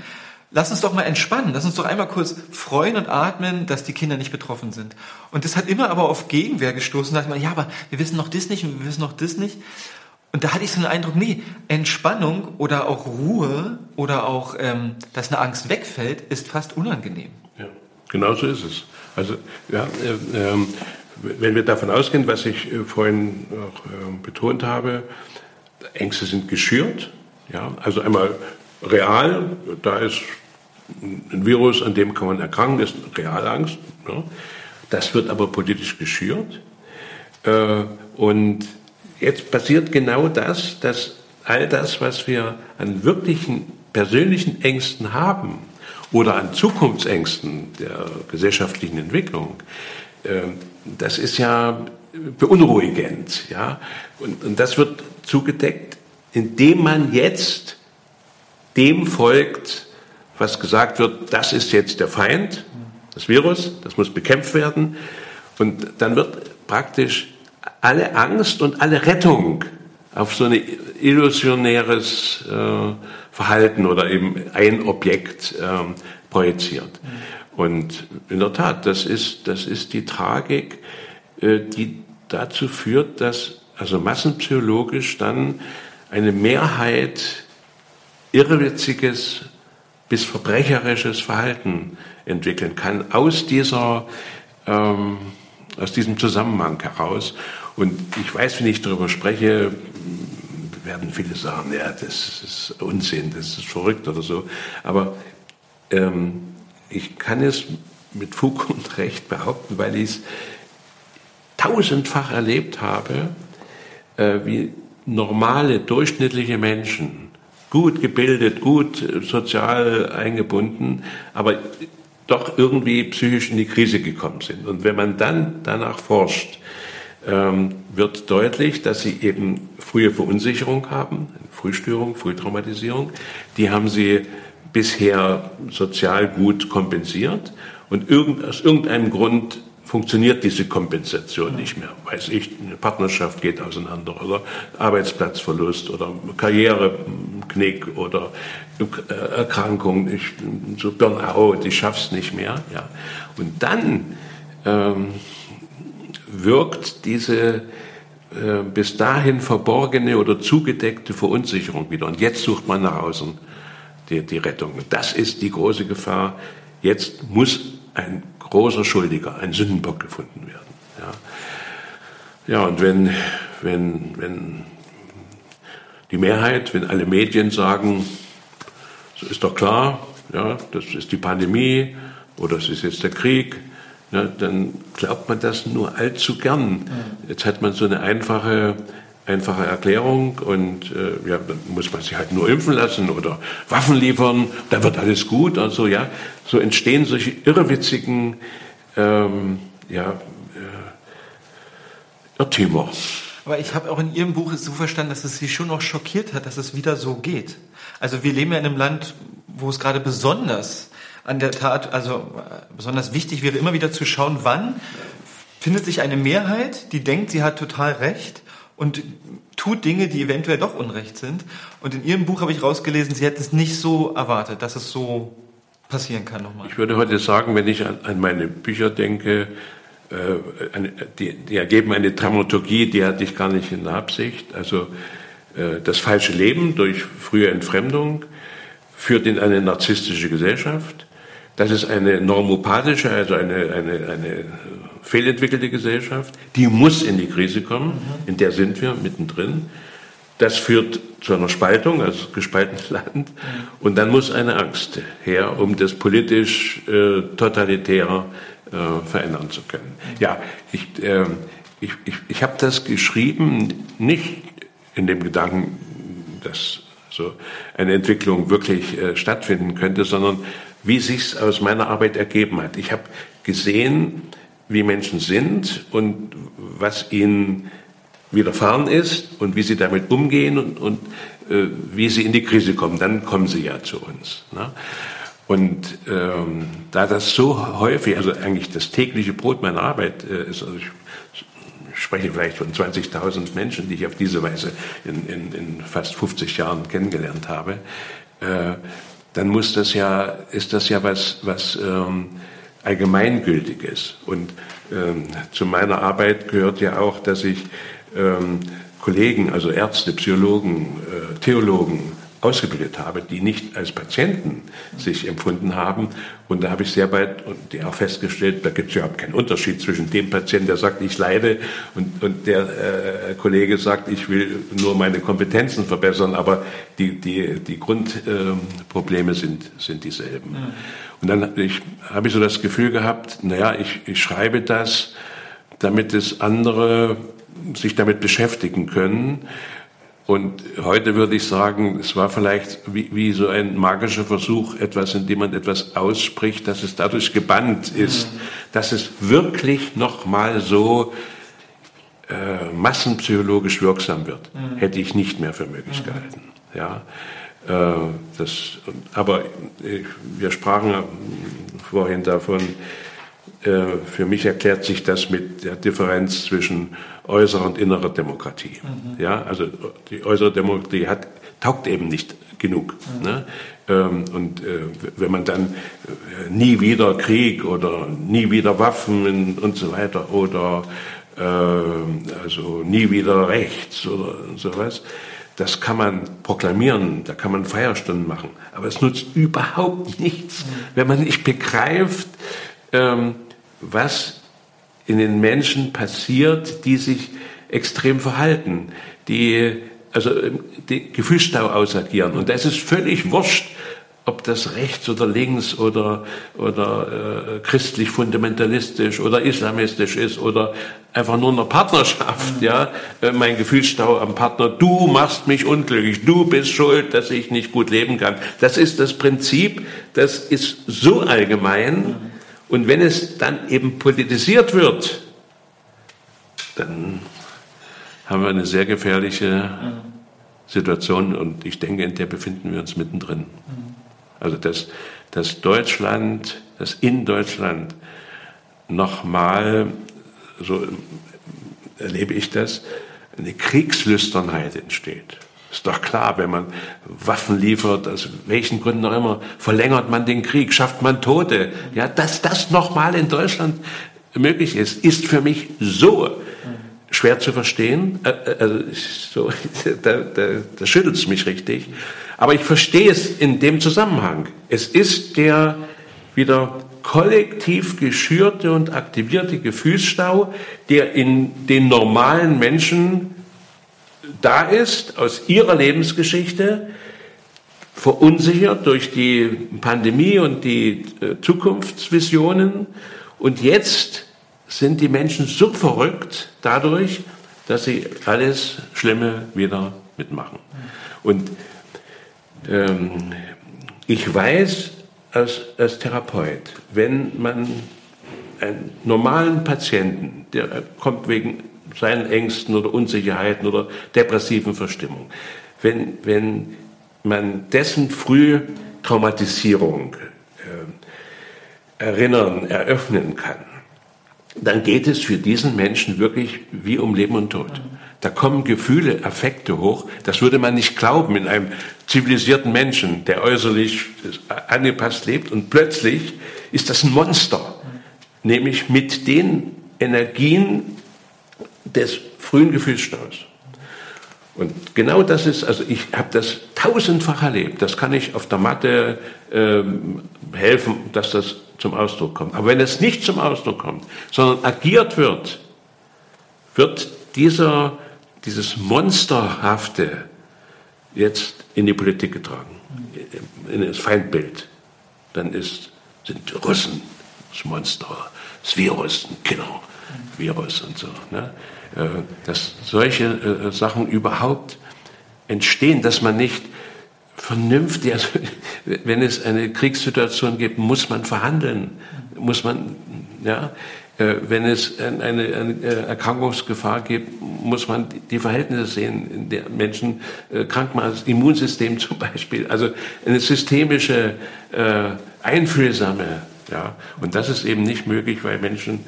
Lass uns doch mal entspannen. Lass uns doch einmal kurz freuen und atmen, dass die Kinder nicht betroffen sind. Und das hat immer aber auf Gegenwehr gestoßen. Da dachte man, ja, aber wir wissen noch das nicht und wir wissen noch das nicht. Und da hatte ich so den Eindruck, nee, Entspannung oder auch Ruhe oder auch, ähm, dass eine Angst wegfällt, ist fast unangenehm. Ja, genau so ist es. Also, ja, äh, äh, wenn wir davon ausgehen, was ich äh, vorhin auch ähm, betont habe, Ängste sind geschürt. Ja, also einmal real, da ist ein Virus, an dem kann man erkranken, ist Realangst. Ne? Das wird aber politisch geschürt. Äh, und jetzt passiert genau das, dass all das, was wir an wirklichen persönlichen Ängsten haben oder an Zukunftsängsten der gesellschaftlichen Entwicklung, äh, das ist ja beunruhigend. Ja? Und, und das wird zugedeckt, indem man jetzt dem folgt, was gesagt wird, das ist jetzt der Feind, das Virus, das muss bekämpft werden. Und dann wird praktisch alle Angst und alle Rettung auf so ein illusionäres äh, Verhalten oder eben ein Objekt äh, projiziert. Und in der Tat, das ist, das ist die Tragik, äh, die dazu führt, dass also massenpsychologisch dann eine Mehrheit irrwitziges bis verbrecherisches Verhalten entwickeln kann aus dieser ähm, aus diesem Zusammenhang heraus. Und ich weiß, wenn ich darüber spreche, werden viele sagen, ja, das ist Unsinn, das ist verrückt oder so. Aber ähm, ich kann es mit Fug und Recht behaupten, weil ich es tausendfach erlebt habe, äh, wie normale, durchschnittliche Menschen gut gebildet, gut sozial eingebunden, aber doch irgendwie psychisch in die Krise gekommen sind. Und wenn man dann danach forscht, ähm, wird deutlich, dass sie eben frühe Verunsicherung haben, Frühstörung, Frühtraumatisierung. Die haben sie bisher sozial gut kompensiert und aus irgendeinem Grund funktioniert diese Kompensation nicht mehr. Weiß ich, eine Partnerschaft geht auseinander oder Arbeitsplatzverlust oder Karriereknick oder Erkrankung, ich, so Burnout, ich schaff's nicht mehr. Ja. Und dann ähm, wirkt diese äh, bis dahin verborgene oder zugedeckte Verunsicherung wieder. Und jetzt sucht man nach außen die, die Rettung. Und das ist die große Gefahr. Jetzt muss ein großer Schuldiger, ein Sündenbock gefunden werden. Ja, ja und wenn, wenn, wenn die Mehrheit, wenn alle Medien sagen, so ist doch klar, ja, das ist die Pandemie oder es ist jetzt der Krieg, ne, dann glaubt man das nur allzu gern. Jetzt hat man so eine einfache, einfache Erklärung und äh, ja, dann muss man sich halt nur impfen lassen oder Waffen liefern, dann wird alles gut und so, ja. So entstehen solche irrewitzigen ähm, ja, äh, Irrtümer. Aber ich habe auch in Ihrem Buch so verstanden, dass es Sie schon noch schockiert hat, dass es wieder so geht. Also wir leben ja in einem Land, wo es gerade besonders an der Tat, also äh, besonders wichtig wäre, immer wieder zu schauen, wann findet sich eine Mehrheit, die denkt, sie hat total recht und tut Dinge, die eventuell doch Unrecht sind. Und in Ihrem Buch habe ich rausgelesen, Sie hätten es nicht so erwartet, dass es so passieren kann nochmal. Ich würde heute sagen, wenn ich an, meine Bücher denke, äh, die, ergeben eine Dramaturgie, die hatte ich gar nicht in Absicht. Also äh, das falsche Leben durch frühe Entfremdung führt in eine narzisstische Gesellschaft. Das ist eine normopathische, also eine, eine, eine fehlentwickelte Gesellschaft. Die muss in die Krise kommen, in der sind wir mittendrin. Das führt zu einer Spaltung, also gespaltenes Land. Und dann muss eine Angst her, um das politisch äh, totalitär äh, verändern zu können. Ja, ich, äh, ich, ich, ich habe das geschrieben, nicht in dem Gedanken, dass so eine Entwicklung wirklich äh, stattfinden könnte, sondern wie sich's aus meiner Arbeit ergeben hat. Ich habe gesehen, wie Menschen sind und was ihnen widerfahren ist und wie sie damit umgehen und, und äh, wie sie in die Krise kommen. Dann kommen sie ja zu uns. Ne? Und ähm, da das so häufig, also eigentlich das tägliche Brot meiner Arbeit äh, ist, also ich spreche vielleicht von 20.000 Menschen, die ich auf diese Weise in, in, in fast 50 Jahren kennengelernt habe, äh, dann muss das ja, ist das ja was, was ähm, allgemeingültiges. Und ähm, zu meiner Arbeit gehört ja auch, dass ich ähm, Kollegen, also Ärzte, Psychologen, äh, Theologen, ausgebildet habe, die nicht als Patienten sich empfunden haben. Und da habe ich sehr bald und die auch festgestellt, da gibt es überhaupt keinen Unterschied zwischen dem Patienten, der sagt, ich leide, und, und der äh, Kollege sagt, ich will nur meine Kompetenzen verbessern, aber die, die, die Grundprobleme äh, sind, sind dieselben. Mhm. Und dann ich, habe ich so das Gefühl gehabt, naja, ich, ich schreibe das, damit es andere sich damit beschäftigen können. Und heute würde ich sagen, es war vielleicht wie, wie, so ein magischer Versuch, etwas, in dem man etwas ausspricht, dass es dadurch gebannt ist, mhm. dass es wirklich nochmal so äh, massenpsychologisch wirksam wird. Mhm. Hätte ich nicht mehr für möglich mhm. gehalten. Ja, äh, das, aber äh, wir sprachen vorhin davon, äh, für mich erklärt sich das mit der Differenz zwischen äußerer und innerer Demokratie. Mhm. Ja, also die äußere Demokratie hat, taugt eben nicht genug. Mhm. Ne? Ähm, und äh, wenn man dann äh, nie wieder Krieg oder nie wieder Waffen und so weiter oder also nie wieder rechts oder sowas, das kann man proklamieren, da kann man Feierstunden machen, aber es nutzt überhaupt nichts, mhm. wenn man nicht begreift, ähm, was in den Menschen passiert, die sich extrem verhalten, die also ähm, die Gefühlsstau ausagieren. Und das ist völlig wurscht, ob das rechts oder links oder, oder äh, christlich fundamentalistisch oder islamistisch ist oder einfach nur eine Partnerschaft, ja, äh, mein Gefühlsstau am Partner, du machst mich unglücklich, du bist schuld, dass ich nicht gut leben kann. Das ist das Prinzip, das ist so allgemein, und wenn es dann eben politisiert wird, dann haben wir eine sehr gefährliche Situation und ich denke, in der befinden wir uns mittendrin. Also dass, dass Deutschland, dass in Deutschland nochmal, so erlebe ich das, eine Kriegslüsternheit entsteht. Ist doch klar, wenn man Waffen liefert, aus welchen Gründen auch immer, verlängert man den Krieg, schafft man Tote. Ja, dass das nochmal in Deutschland möglich ist, ist für mich so schwer zu verstehen. Äh, äh, also so, da, da, da schüttelt es mich richtig. Aber ich verstehe es in dem Zusammenhang. Es ist der wieder kollektiv geschürte und aktivierte Gefühlsstau, der in den normalen Menschen da ist, aus ihrer Lebensgeschichte, verunsichert durch die Pandemie und die äh, Zukunftsvisionen Und jetzt sind die Menschen so verrückt dadurch, dass sie alles Schlimme wieder mitmachen. Und ähm, ich weiß als, als Therapeut, wenn man einen normalen Patienten, der kommt wegen seinen Ängsten oder Unsicherheiten oder depressiven Verstimmung, wenn, wenn man dessen frühe Traumatisierung äh, erinnern, eröffnen kann, dann geht es für diesen Menschen wirklich wie um Leben und Tod. Da kommen Gefühle, Affekte hoch. Das würde man nicht glauben in einem zivilisierten Menschen, der äußerlich angepasst lebt. Und plötzlich ist das ein Monster. Nämlich mit den Energien des frühen Gefühlsstaus. Und genau das ist, also ich habe das tausendfach erlebt. Das kann ich auf der Matte ähm, helfen, dass das zum Ausdruck kommt. Aber wenn es nicht zum Ausdruck kommt, sondern agiert wird, wird dieser, dieses Monsterhafte jetzt in die Politik getragen, in das Feindbild. Dann ist, sind Russen das Monster, das Virus, ein Killer-Virus und so. Ne? Äh, dass solche äh, Sachen überhaupt entstehen, dass man nicht vernünftig, also wenn es eine Kriegssituation gibt, muss man verhandeln, muss man, ja, äh, wenn es eine, Erkrankungsgefahr gibt, muss man die Verhältnisse sehen, in der Menschen krank machen, das Immunsystem zum Beispiel, also eine systemische, einfühlsame, ja, und das ist eben nicht möglich, weil Menschen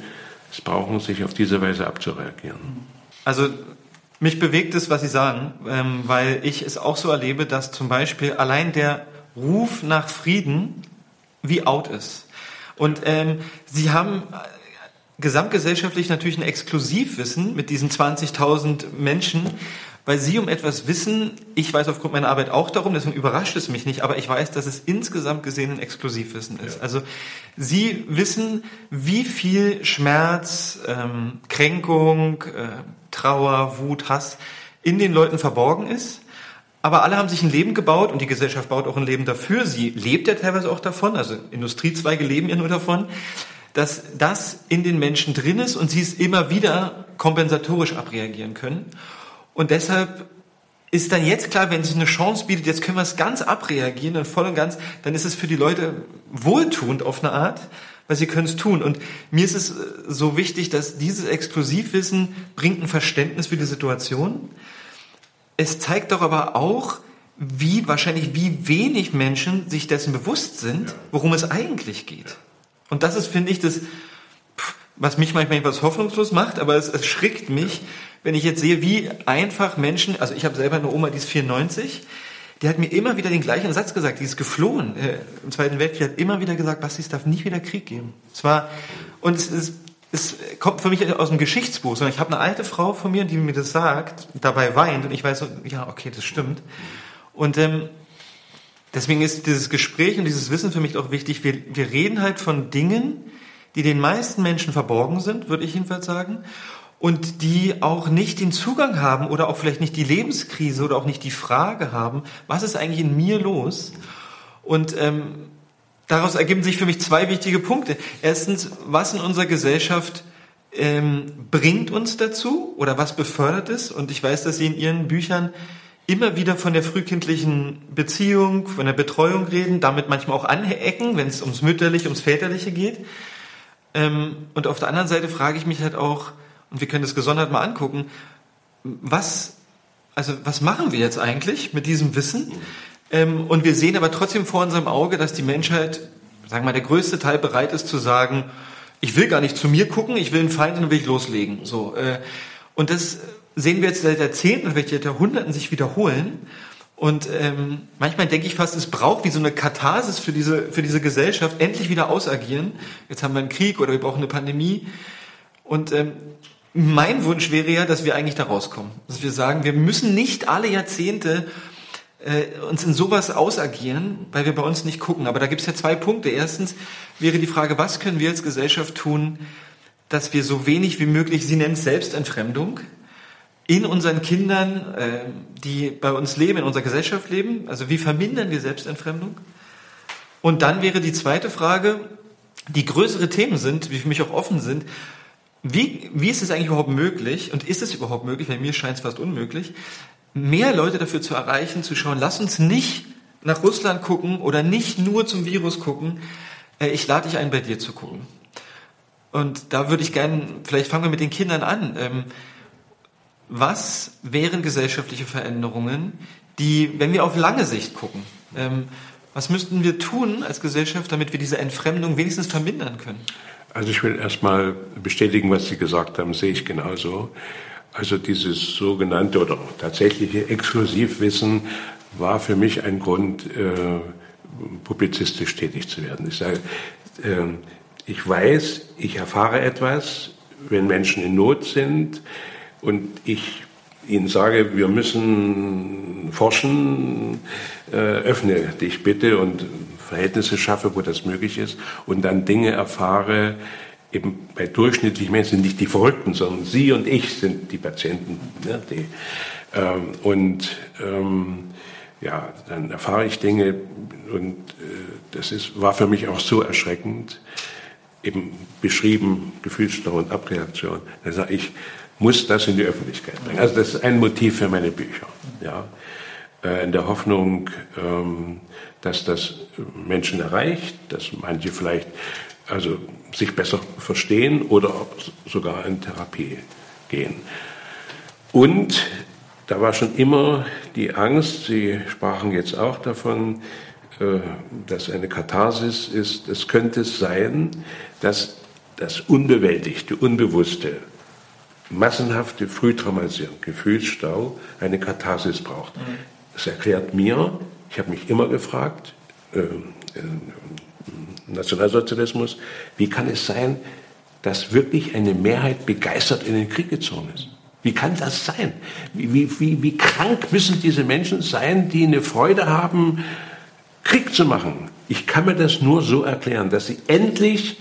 brauchen, sich auf diese Weise abzureagieren. Also mich bewegt es, was Sie sagen, ähm, weil ich es auch so erlebe, dass zum Beispiel allein der Ruf nach Frieden wie out ist. Und ähm, Sie haben gesamtgesellschaftlich natürlich ein Exklusivwissen mit diesen 20.000 Menschen, weil Sie um etwas wissen. Ich weiß aufgrund meiner Arbeit auch darum, deswegen überrascht es mich nicht, aber ich weiß, dass es insgesamt gesehen ein Exklusivwissen ist. Ja. Also Sie wissen, wie viel Schmerz, ähm, Kränkung, äh, Trauer, Wut, Hass in den Leuten verborgen ist. Aber alle haben sich ein Leben gebaut und die Gesellschaft baut auch ein Leben dafür. Sie lebt ja teilweise auch davon, also Industriezweige leben ja nur davon, dass das in den Menschen drin ist und sie es immer wieder kompensatorisch abreagieren können. Und deshalb ist dann jetzt klar, wenn sich eine Chance bietet, jetzt können wir es ganz abreagieren und voll und ganz, dann ist es für die Leute wohltuend auf eine Art, weil sie können es tun. Und mir ist es äh, so wichtig, dass dieses Exklusivwissen bringt ein Verständnis für die Situation. Es zeigt doch aber auch, wie wahrscheinlich wie wenig Menschen sich dessen bewusst sind, worum es eigentlich geht. Und das ist, finde ich, das, was mich manchmal etwas hoffnungslos macht, aber es, es schrickt mich, wenn ich jetzt sehe, wie einfach Menschen, also ich habe selber eine Oma, die ist 94, die hat mir immer wieder den gleichen Satz gesagt, die ist geflohen äh, im Zweiten Weltkrieg, hat immer wieder gesagt, Basti, es darf nicht wieder Krieg geben. Es war, und es, ist, es kommt für mich aus dem Geschichtsbuch, sondern ich habe eine alte Frau von mir, die mir das sagt, dabei weint und ich weiß so, ja, okay, das stimmt. Und ähm, deswegen ist dieses Gespräch und dieses Wissen für mich auch wichtig. Wir, wir reden halt von Dingen, die den meisten Menschen verborgen sind, würde ich jedenfalls sagen und die auch nicht den Zugang haben oder auch vielleicht nicht die Lebenskrise oder auch nicht die Frage haben, was ist eigentlich in mir los? Und ähm, daraus ergeben sich für mich zwei wichtige Punkte. Erstens, was in unserer Gesellschaft ähm, bringt uns dazu oder was befördert es? Und ich weiß, dass Sie in Ihren Büchern immer wieder von der frühkindlichen Beziehung, von der Betreuung reden, damit manchmal auch anecken, wenn es ums Mütterliche, ums Väterliche geht. Ähm, und auf der anderen Seite frage ich mich halt auch, und wir können das gesondert mal angucken, was, also was machen wir jetzt eigentlich mit diesem Wissen? Ähm, und wir sehen aber trotzdem vor unserem Auge, dass die Menschheit, sagen wir mal, der größte Teil bereit ist zu sagen, ich will gar nicht zu mir gucken, ich will einen Feind und will ich loslegen. So, äh, und das sehen wir jetzt seit Jahrzehnten und vielleicht Jahrhunderten sich wiederholen. Und ähm, manchmal denke ich fast, es braucht wie so eine Katharsis für diese, für diese Gesellschaft, endlich wieder ausagieren. Jetzt haben wir einen Krieg oder wir brauchen eine Pandemie. Und ähm, mein Wunsch wäre ja, dass wir eigentlich da rauskommen. Dass wir sagen, wir müssen nicht alle Jahrzehnte äh, uns in sowas ausagieren, weil wir bei uns nicht gucken. Aber da gibt es ja zwei Punkte. Erstens wäre die Frage, was können wir als Gesellschaft tun, dass wir so wenig wie möglich, Sie nennen es Selbstentfremdung, in unseren Kindern, äh, die bei uns leben, in unserer Gesellschaft leben, also wie vermindern wir Selbstentfremdung? Und dann wäre die zweite Frage, die größere Themen sind, die für mich auch offen sind. Wie, wie ist es eigentlich überhaupt möglich und ist es überhaupt möglich, bei mir scheint es fast unmöglich, mehr Leute dafür zu erreichen, zu schauen, lass uns nicht nach Russland gucken oder nicht nur zum Virus gucken, äh, ich lade dich ein, bei dir zu gucken. Und da würde ich gerne, vielleicht fangen wir mit den Kindern an. Ähm, was wären gesellschaftliche Veränderungen, die, wenn wir auf lange Sicht gucken, ähm, was müssten wir tun als Gesellschaft, damit wir diese Entfremdung wenigstens vermindern können? Also ich will erstmal bestätigen, was Sie gesagt haben, sehe ich genauso. Also dieses sogenannte oder tatsächliche Exklusivwissen war für mich ein Grund, äh, publizistisch tätig zu werden. Ich sage, äh, ich weiß, ich erfahre etwas, wenn Menschen in Not sind und ich ihnen sage, wir müssen forschen, äh, öffne dich bitte und Verhältnisse schaffe, wo das möglich ist und dann Dinge erfahre, eben bei durchschnittlichen Menschen sind nicht die Verrückten, sondern Sie und ich sind die Patienten. Ne, die, ähm, und ähm, ja, dann erfahre ich Dinge und äh, das ist, war für mich auch so erschreckend, eben beschrieben, Gefühlsstau und Abreaktion. Da sage ich, muss das in die Öffentlichkeit bringen. Also das ist ein Motiv für meine Bücher. Ja. Äh, in der Hoffnung, ähm, dass das Menschen erreicht, dass manche vielleicht also sich besser verstehen oder sogar in Therapie gehen. Und da war schon immer die Angst, Sie sprachen jetzt auch davon, äh, dass eine Katharsis ist. Es könnte sein, dass das Unbewältigte, Unbewusste, massenhafte Frühtraumatisierung, Gefühlsstau eine Katharsis braucht. Mhm. Das erklärt mir, ich habe mich immer gefragt, äh, Nationalsozialismus, wie kann es sein, dass wirklich eine Mehrheit begeistert in den Krieg gezogen ist? Wie kann das sein? Wie, wie, wie, krank müssen diese Menschen sein, die eine Freude haben, Krieg zu machen? Ich kann mir das nur so erklären, dass sie endlich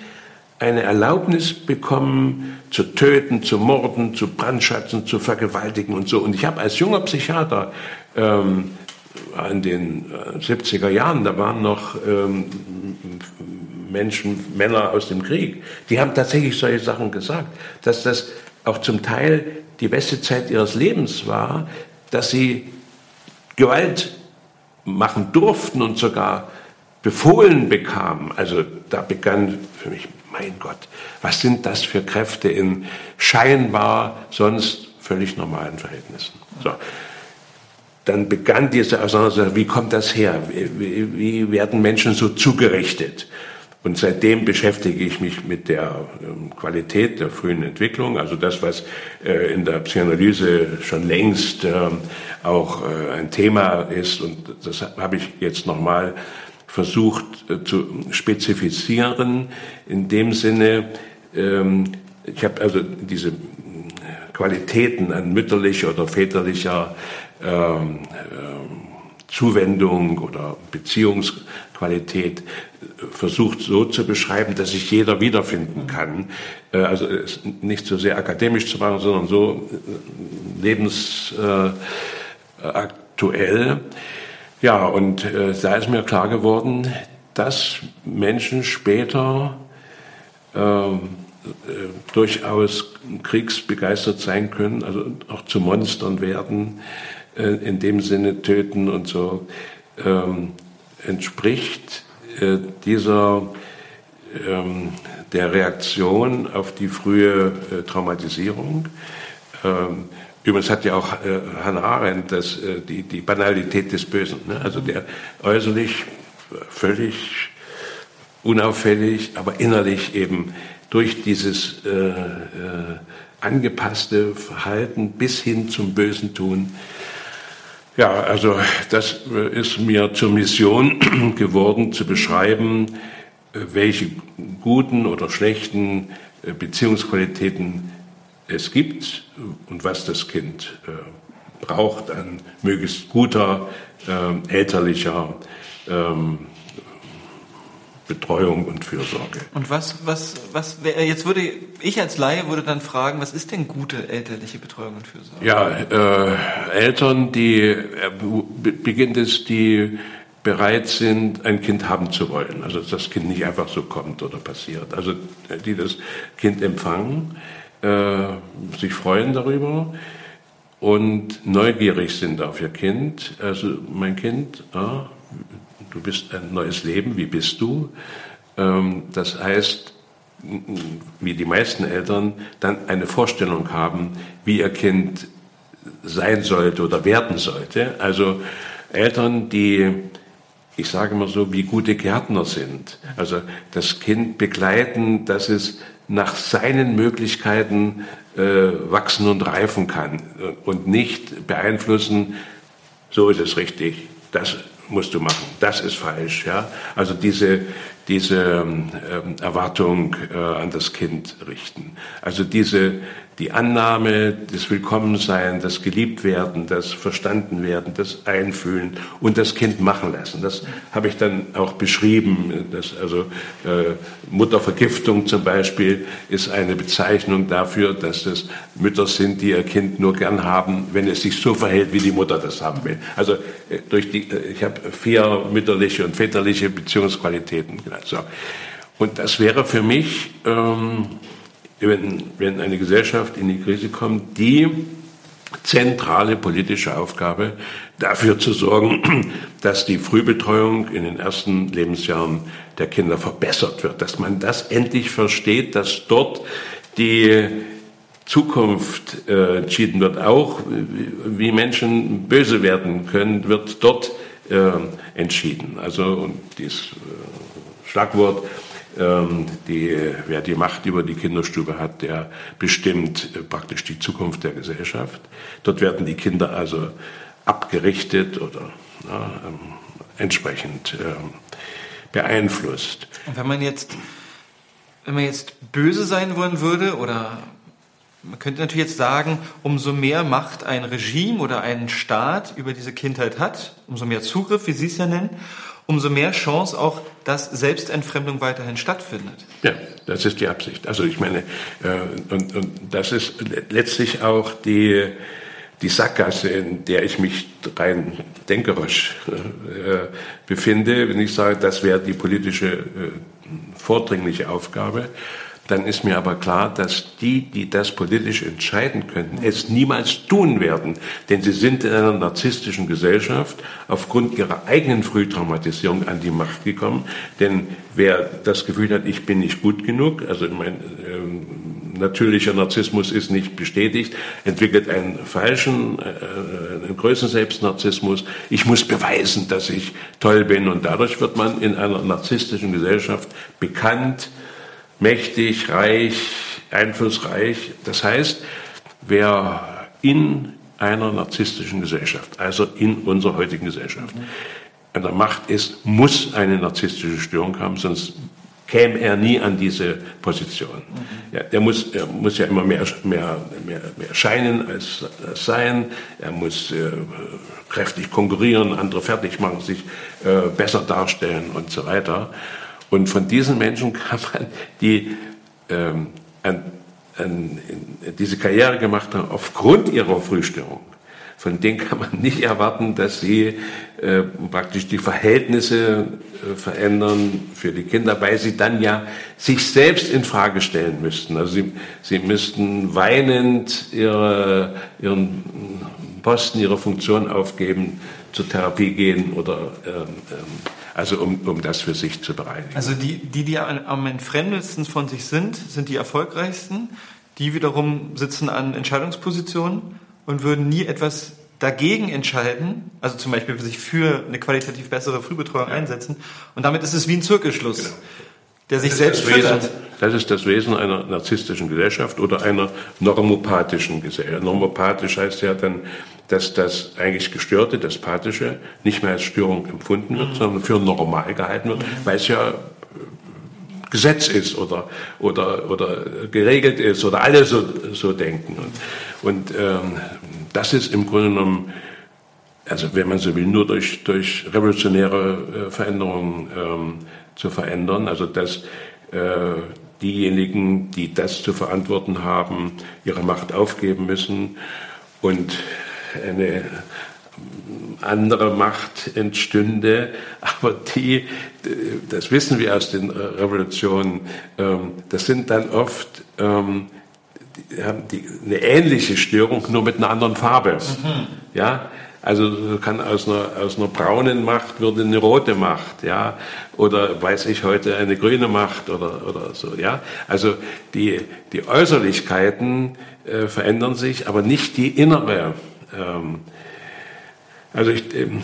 eine Erlaubnis bekommen, zu töten, zu morden, zu brandschatzen, zu vergewaltigen und so. Und ich habe als junger Psychiater ähm, in den 70er äh, Jahren, da waren noch ähm, Menschen, Männer aus dem Krieg, die haben tatsächlich solche Sachen gesagt, dass das auch zum Teil die beste Zeit ihres Lebens war, dass sie Gewalt machen durften und sogar befohlen bekamen. Also da begann für mich, mein Gott, was sind das für Kräfte in scheinbar sonst völlig normalen Verhältnissen. So dann begann diese Auseinandersetzung, wie kommt das her? Wie, wie, werden Menschen so zugerichtet? Und seitdem beschäftige ich mich mit der ähm, Qualität der frühen Entwicklung, also das, was äh, in der Psychoanalyse schon längst äh, auch äh, ein Thema ist. Und das habe ich jetzt nochmal versucht äh, zu spezifizieren. In dem Sinne, ähm, ich habe also diese Qualitäten an mütterlicher oder väterlicher ähm, ähm, Zuwendung oder Beziehungsqualität äh, versucht so zu beschreiben, dass sich jeder wiederfinden kann. Äh, also nicht so sehr akademisch zu machen, sondern so äh, lebensaktuell. Ja, und da ist mir klar geworden, dass Menschen später ähm, durchaus kriegsbegeistert sein können, also auch zu Monstern werden, äh, in dem Sinne töten und so, ähm, entspricht äh, dieser ähm, der Reaktion auf die frühe äh, Traumatisierung. Ähm, übrigens hat ja auch äh, Hannah Arendt das, äh, die, die Banalität des Bösen, ne? also der äußerlich völlig unauffällig, aber innerlich eben durch dieses äh, äh, angepasste Verhalten bis hin zum bösen Tun ja, also das ist mir zur Mission geworden, zu beschreiben, welche guten oder schlechten äh, Beziehungsqualitäten es gibt und was das Kind äh, braucht an möglichst guter äh, elterlicher ähm, Betreuung und Fürsorge. Und was, was, was, jetzt würde ich als Laie würde dann fragen, was ist denn gute elterliche Betreuung und Fürsorge? Ja, äh, Eltern, die, äh, beginnt es, die bereit sind, ein Kind haben zu wollen. Also dass das Kind nicht einfach so kommt oder passiert. Also die das Kind empfangen, äh, sich freuen darüber und neugierig sind auf ihr Kind. Also mein Kind, ah, du bist ein neues Leben, wie bist du? Ähm, das heißt, wie die meisten Eltern, dann eine Vorstellung haben, wie ihr Kind sein sollte oder werden sollte. Also Eltern, die, ich sage mal so, wie gute Gärtner sind. Also das Kind begleiten, dass es nach seinen Möglichkeiten äh, wachsen und reifen kann und nicht beeinflussen, so ist es richtig, das musst du machen, das ist falsch. Ja? Also diese, diese ähm, Erwartung äh, an das Kind richten. Also diese, die Annahme des Willkommensein, das Geliebtwerden, das Verstandenwerden, das Einfühlen und das Kind machen lassen. Das habe ich dann auch beschrieben. Das, also äh, Muttervergiftung zum Beispiel ist eine Bezeichnung dafür, dass es Mütter sind, die ihr Kind nur gern haben, wenn es sich so verhält, wie die Mutter das haben will. Also äh, durch die, äh, ich habe vier mütterliche und väterliche Beziehungsqualitäten genannt. So. Und das wäre für mich ähm, wenn, wenn eine Gesellschaft in die Krise kommt, die zentrale politische Aufgabe, dafür zu sorgen, dass die Frühbetreuung in den ersten Lebensjahren der Kinder verbessert wird, dass man das endlich versteht, dass dort die Zukunft äh, entschieden wird, auch wie Menschen böse werden können, wird dort äh, entschieden. Also und dieses äh, Schlagwort die, wer die Macht über die Kinderstube hat, der bestimmt äh, praktisch die Zukunft der Gesellschaft. Dort werden die Kinder also abgerichtet oder na, ähm, entsprechend ähm, beeinflusst. Und wenn man jetzt, wenn man jetzt böse sein wollen würde oder man könnte natürlich jetzt sagen, umso mehr Macht ein Regime oder ein Staat über diese Kindheit hat, umso mehr Zugriff, wie Sie es ja nennen, umso mehr Chance auch, dass Selbstentfremdung weiterhin stattfindet. Ja, das ist die Absicht. Also ich meine, äh, und, und das ist letztlich auch die, die Sackgasse, in der ich mich rein denkerisch äh, befinde, wenn ich sage, das wäre die politische äh, vordringliche Aufgabe dann ist mir aber klar, dass die, die das politisch entscheiden könnten, es niemals tun werden. Denn sie sind in einer narzisstischen Gesellschaft aufgrund ihrer eigenen Frühtraumatisierung an die Macht gekommen. Denn wer das Gefühl hat, ich bin nicht gut genug, also mein äh, natürlicher Narzissmus ist nicht bestätigt, entwickelt einen falschen, äh, einen größeren Selbstnarzissmus. Ich muss beweisen, dass ich toll bin und dadurch wird man in einer narzisstischen Gesellschaft bekannt, mächtig, reich, einflussreich. Das heißt, wer in einer narzisstischen Gesellschaft, also in unserer heutigen Gesellschaft, an der Macht ist, muss eine narzisstische Störung haben, sonst käme er nie an diese Position. Ja, er, muss, er muss ja immer mehr, mehr, mehr, mehr scheinen als, als sein. Er muss äh, kräftig konkurrieren, andere fertig machen, sich äh, besser darstellen und so weiter. Und von diesen Menschen kann man, die ähm, an, an, diese Karriere gemacht haben, aufgrund ihrer Frühstörung, von denen kann man nicht erwarten, dass sie äh, praktisch die Verhältnisse äh, verändern für die Kinder, weil sie dann ja sich selbst in Frage stellen müssten. Also sie, sie müssten weinend ihre, ihren Posten, ihre Funktion aufgeben, zur Therapie gehen oder ähm, ähm, also um, um das für sich zu bereinigen. Also die, die, die am entfremdetsten von sich sind, sind die erfolgreichsten. Die wiederum sitzen an Entscheidungspositionen und würden nie etwas dagegen entscheiden, also zum Beispiel sich für eine qualitativ bessere Frühbetreuung ja. einsetzen. Und damit ist es wie ein Zirkelschluss. Genau der sich selbst das Wesen, Das ist das Wesen einer narzisstischen Gesellschaft oder einer normopathischen Gesellschaft. Normopathisch heißt ja dann, dass das eigentlich Gestörte, das Pathische, nicht mehr als Störung empfunden wird, mhm. sondern für normal gehalten wird, mhm. weil es ja äh, Gesetz ist oder, oder, oder geregelt ist oder alle so, so denken. Und, und ähm, das ist im Grunde genommen, also wenn man so will, nur durch, durch revolutionäre äh, Veränderungen ähm, zu verändern. Also dass äh, diejenigen, die das zu verantworten haben, ihre Macht aufgeben müssen und eine andere Macht entstünde, aber die, das wissen wir aus den Revolutionen, ähm, das sind dann oft ähm, die haben die, eine ähnliche Störung, nur mit einer anderen Farbe. Mhm. Ja, also kann aus einer, aus einer braunen Macht würde eine rote Macht, ja, oder weiß ich heute eine grüne Macht oder, oder so, ja. Also die, die Äußerlichkeiten äh, verändern sich, aber nicht die innere. Ähm, also ich, ähm,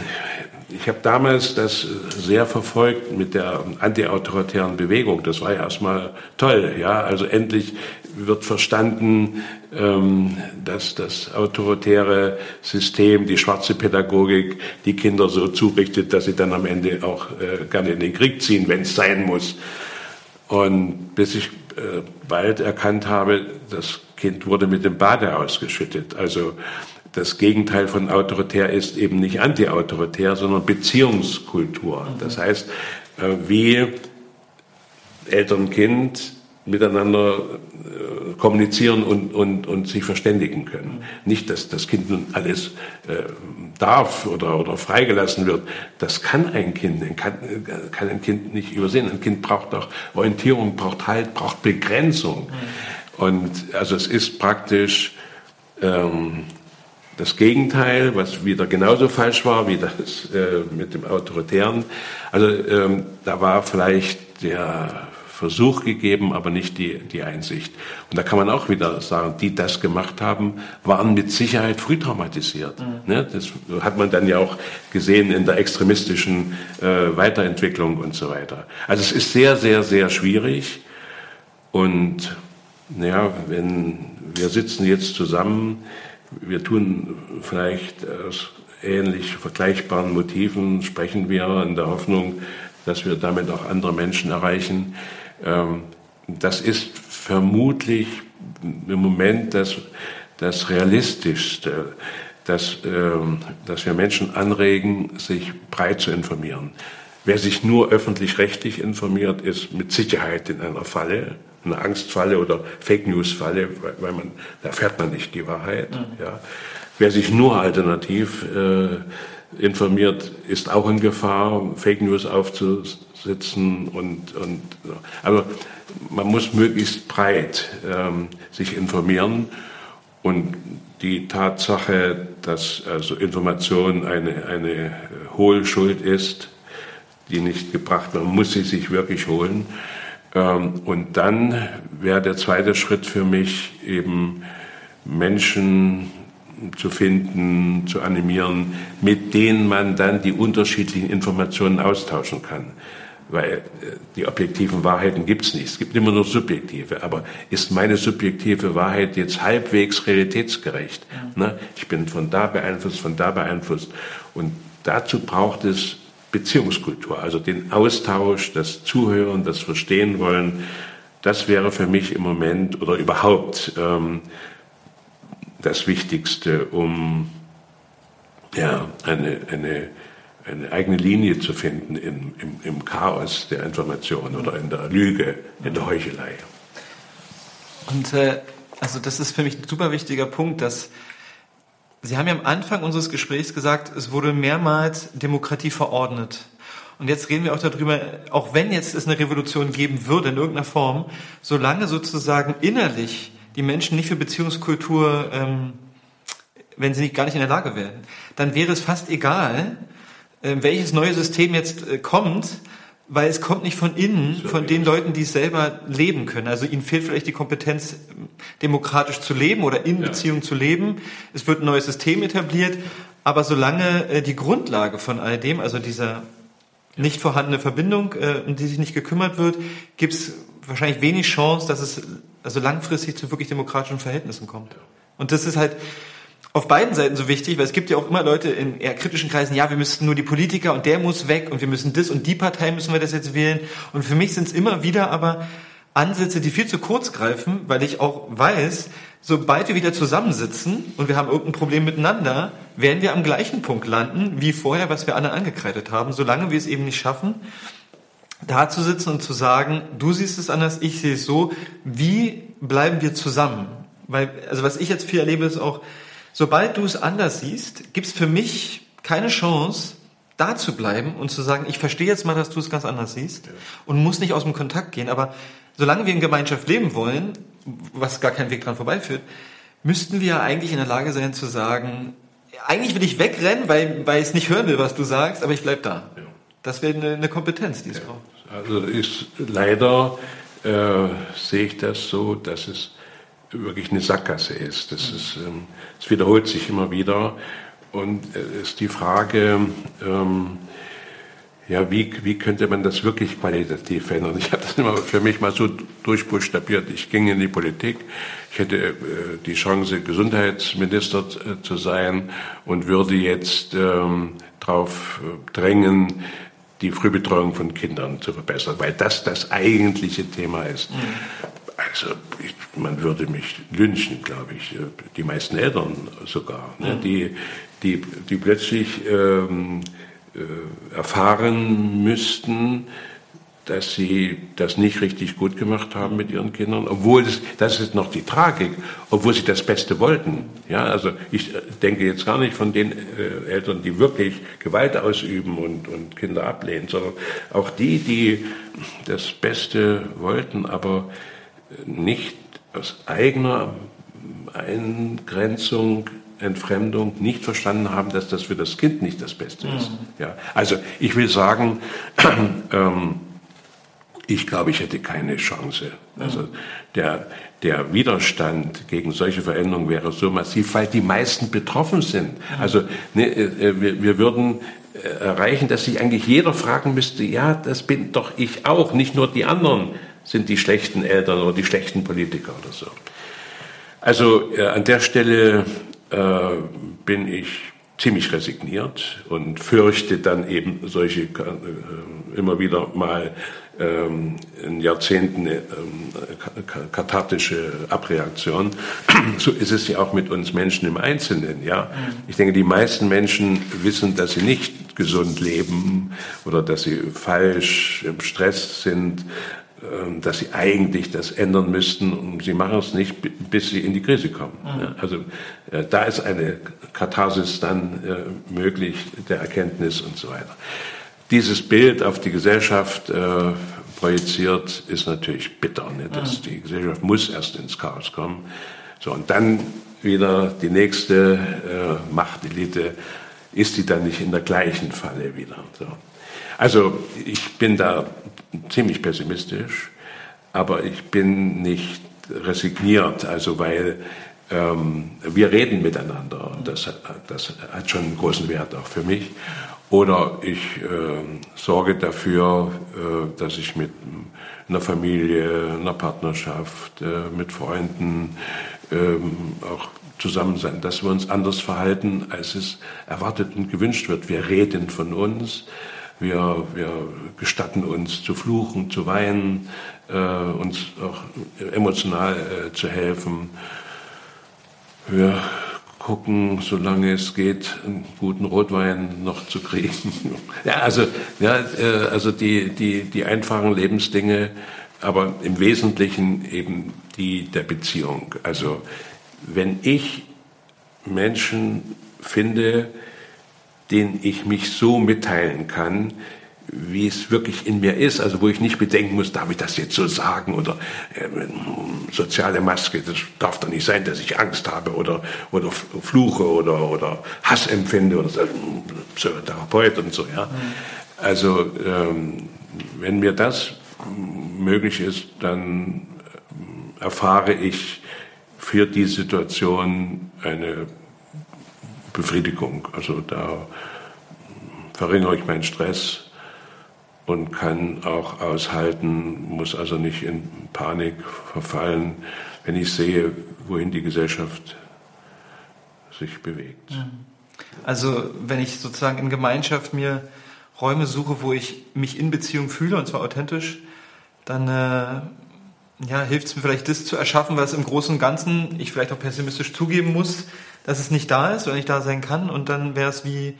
ich habe damals das sehr verfolgt mit der antiautoritären Bewegung. Das war ja erstmal toll, ja. Also endlich wird verstanden, ähm, dass das autoritäre System, die schwarze Pädagogik, die Kinder so zurichtet, dass sie dann am Ende auch äh, gerne in den Krieg ziehen, wenn es sein muss. Und bis ich äh, bald erkannt habe, das Kind wurde mit dem Bade ausgeschüttet. Also das Gegenteil von autoritär ist eben nicht antiautoritär, sondern Beziehungskultur. Das heißt, äh, wie Eltern-Kind miteinander äh, kommunizieren und, und, und sich verständigen können. Nicht, dass das Kind nun alles äh, darf oder, oder freigelassen wird. Das kann ein Kind, kann, kann ein Kind nicht übersehen. Ein Kind braucht auch Orientierung, braucht Halt, braucht Begrenzung. Und also es ist praktisch ähm, das Gegenteil, was wieder genauso falsch war wie das äh, mit dem Autoritären. Also ähm, da war vielleicht der Versuch gegeben, aber nicht die, die Einsicht. Und da kann man auch wieder sagen, die das gemacht haben, waren mit Sicherheit früh traumatisiert. Mhm. Ne? Das hat man dann ja auch gesehen in der extremistischen äh, Weiterentwicklung und so weiter. Also es ist sehr, sehr, sehr schwierig. Und ja, wenn wir sitzen jetzt zusammen, wir tun vielleicht aus ähnlich vergleichbaren Motiven, sprechen wir in der Hoffnung, dass wir damit auch andere Menschen erreichen. Ähm, das ist vermutlich im Moment das, das Realistischste, dass, ähm, dass wir Menschen anregen, sich breit zu informieren. Wer sich nur öffentlich-rechtlich informiert, ist mit Sicherheit in einer Falle, einer Angstfalle oder Fake News Falle, weil man, da fährt man nicht die Wahrheit. Mhm. Ja. Wer sich nur alternativ äh, informiert, ist auch in Gefahr, Fake News aufzusetzen und, und aber man muss möglichst breit ähm, sich informieren und die Tatsache, dass also Information eine, eine Hohlschuld ist, die nicht gebracht wird, man muss sie sich wirklich holen. Ähm, und dann wäre der zweite Schritt für mich eben Menschen zu finden, zu animieren, mit denen man dann die unterschiedlichen Informationen austauschen kann. Weil äh, die objektiven Wahrheiten gibt es nicht. Es gibt immer nur subjektive. Aber ist meine subjektive Wahrheit jetzt halbwegs realitätsgerecht? Ja. Ne? Ich bin von da beeinflusst, von da beeinflusst. Und dazu braucht es Beziehungskultur, also den Austausch, das Zuhören, das Verstehen wollen. Das wäre für mich im Moment oder überhaupt ähm, das Wichtigste, um ja, eine, eine, eine eigene Linie zu finden im, im, im Chaos der Information oder in der Lüge, in der Heuchelei. Und äh, also das ist für mich ein super wichtiger Punkt, dass Sie haben ja am Anfang unseres Gesprächs gesagt, es wurde mehrmals Demokratie verordnet. Und jetzt reden wir auch darüber, auch wenn jetzt es eine Revolution geben würde in irgendeiner Form, solange sozusagen innerlich die Menschen nicht für Beziehungskultur, ähm, wenn sie nicht, gar nicht in der Lage wären, dann wäre es fast egal, äh, welches neue System jetzt äh, kommt, weil es kommt nicht von innen, von den Leuten, die es selber leben können. Also ihnen fehlt vielleicht die Kompetenz, demokratisch zu leben oder in ja. Beziehung zu leben. Es wird ein neues System etabliert, aber solange äh, die Grundlage von all dem, also dieser nicht vorhandene Verbindung, äh, um die sich nicht gekümmert wird, gibt es wahrscheinlich wenig Chance, dass es also langfristig zu wirklich demokratischen Verhältnissen kommt. Und das ist halt auf beiden Seiten so wichtig, weil es gibt ja auch immer Leute in eher kritischen Kreisen, ja, wir müssten nur die Politiker und der muss weg und wir müssen das und die Partei müssen wir das jetzt wählen. Und für mich sind es immer wieder aber Ansätze, die viel zu kurz greifen, weil ich auch weiß, sobald wir wieder zusammensitzen und wir haben irgendein Problem miteinander, werden wir am gleichen Punkt landen wie vorher, was wir anderen angekreidet haben, solange wir es eben nicht schaffen, da zu sitzen und zu sagen, du siehst es anders, ich sehe es so, wie bleiben wir zusammen? Weil, also was ich jetzt viel erlebe, ist auch, sobald du es anders siehst, gibt es für mich keine Chance, da zu bleiben und zu sagen, ich verstehe jetzt mal, dass du es ganz anders siehst Ja. und muss nicht aus dem Kontakt gehen. Aber solange wir in Gemeinschaft leben wollen, was gar kein Weg dran vorbeiführt, müssten wir ja eigentlich in der Lage sein zu sagen, eigentlich will ich wegrennen, weil, weil ich es nicht hören will, was du sagst, aber ich bleib da. Ja. Das wäre eine, eine Kompetenz, die es braucht. Also ist leider äh, sehe ich das so, dass es wirklich eine Sackgasse ist. Das ist, ähm, es wiederholt sich immer wieder und es ist die Frage, ähm, ja, wie, wie könnte man das wirklich qualitativ verändern? Ich habe das immer für mich mal so durchbuchstabiert. Ich ging in die Politik. Ich hätte äh, die Chance, Gesundheitsminister äh, zu sein und würde jetzt ähm, darauf äh, drängen, die Frühbetreuung von Kindern zu verbessern, weil das das eigentliche Thema ist. Also ich, man würde mich lynchen, glaube ich, die meisten Eltern sogar, ne, die, die, die plötzlich ähm, äh, erfahren müssten, dass sie das nicht richtig gut gemacht haben mit ihren Kindern, obwohl es, das ist noch die Tragik, obwohl sie das Beste wollten. Ja, also ich äh, denke jetzt gar nicht von den äh, Eltern, die wirklich Gewalt ausüben und, und Kinder ablehnen, sondern auch die, die das Beste wollten, aber nicht aus eigener Eingrenzung, Entfremdung nicht verstanden haben, dass das für das Kind nicht das Beste ist. Ja, also ich will sagen, ähm, ich glaube, ich hätte keine Chance. Also der, der Widerstand gegen solche Veränderungen wäre so massiv, weil die meisten betroffen sind. Also ne, äh, wir, wir würden äh, erreichen, dass sich eigentlich jeder fragen müsste, ja, das bin doch ich auch, nicht nur die anderen sind die schlechten Eltern oder die schlechten Politiker oder so. Also äh, an der Stelle äh, bin ich ziemlich resigniert und fürchte dann eben solche äh, immer wieder mal ähm, in Jahrzehnten äh, kathartische Abreaktion. So ist es ja auch mit uns Menschen im Einzelnen. Ja, ich denke, die meisten Menschen wissen, dass sie nicht gesund leben oder dass sie falsch im Stress sind, ähm, dass sie eigentlich das ändern müssten und sie machen es nicht, bis sie in die Krise kommen. Ja, also äh, da ist eine Katharsis dann äh, möglich, der Erkenntnis und so weiter. Dieses Bild auf die Gesellschaft äh, projiziert ist natürlich bitter. Ne? Dass Die Gesellschaft muss erst ins Chaos kommen. So, und dann wieder die nächste Machtelite, ist die dann nicht in der gleichen Falle wieder. So. Also ich bin da ziemlich pessimistisch, aber ich bin nicht resigniert, also weil ähm, wir reden miteinander und das, das hat schon einen großen Wert auch für mich. Oder ich äh, sorge dafür, äh, dass ich mit einer Familie, einer Partnerschaft, äh, mit Freunden ähm, auch zusammen sein, dass wir uns anders verhalten, als es erwartet und gewünscht wird. Wir reden von uns, wir, wir gestatten uns zu fluchen, zu weinen, äh, uns auch emotional äh, zu helfen. Wir gucken, solange es geht, einen guten Rotwein noch zu kriegen. ja, also, ja, äh, also die, die, die einfachen Lebensdinge, aber im Wesentlichen eben die der Beziehung. Also wenn ich Menschen finde, denen ich mich so mitteilen kann, wie es wirklich in mir ist, also wo ich nicht bedenken muss, darf ich das jetzt so sagen oder äh, soziale Maske, das darf doch nicht sein, dass ich Angst habe oder, oder fluche oder, oder Hass empfinde oder Psychotherapeut und so, ja. Also ähm, wenn mir das möglich ist, dann erfahre ich für die Situation eine Befriedigung. Also da verringere ich meinen Stress und kann auch aushalten, muss also nicht in Panik verfallen, wenn ich sehe, wohin die Gesellschaft sich bewegt. Also wenn ich sozusagen in Gemeinschaft mir Räume suche, wo ich mich in Beziehung fühle, und zwar authentisch, dann äh, ja, hilft es mir vielleicht, das zu erschaffen, was im Großen und Ganzen ich vielleicht auch pessimistisch zugeben muss, dass es nicht da ist oder nicht da sein kann. Und dann wäre es wie,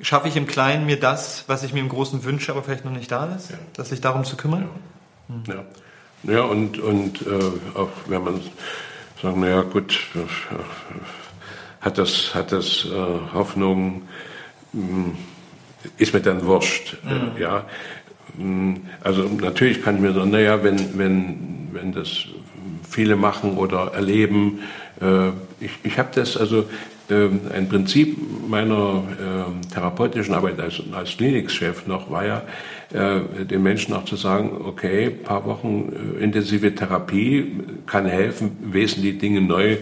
schaffe ich im Kleinen mir das, was ich mir im Großen wünsche, aber vielleicht noch nicht da ist, Ja. dass sich darum zu kümmern. Ja, ja und, und äh, auch wenn man sagen, naja gut, äh, hat das, hat das äh, Hoffnung, hm, ist mir dann wurscht. Mhm. Ja. Hm, also natürlich kann ich mir sagen, naja, wenn, wenn, wenn das viele machen oder erleben, äh, ich, ich habe das also ähm, ein Prinzip meiner äh, therapeutischen Arbeit als, als Klinikchef noch war ja, äh, den Menschen auch zu sagen, okay, paar Wochen äh, intensive Therapie kann helfen, wesentliche Dinge neu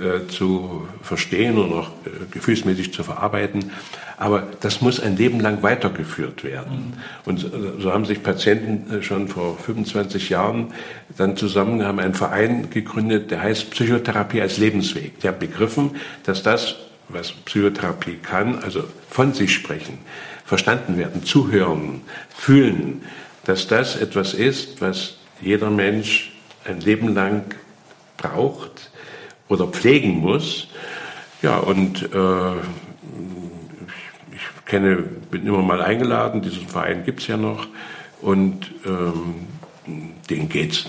äh, zu verstehen und auch äh, gefühlsmäßig zu verarbeiten. Aber das muss ein Leben lang weitergeführt werden. Und so haben sich Patienten äh, schon vor 25 Jahren dann zusammen haben einen Verein gegründet, der heißt Psychotherapie als Lebensweg. Die haben begriffen, dass das, was Psychotherapie kann, also von sich sprechen, verstanden werden, zuhören, fühlen, dass das etwas ist, was jeder Mensch ein Leben lang braucht oder pflegen muss. Ja, und äh, ich kenne, bin immer mal eingeladen, diesen Verein gibt es ja noch. Und ähm, denen geht's,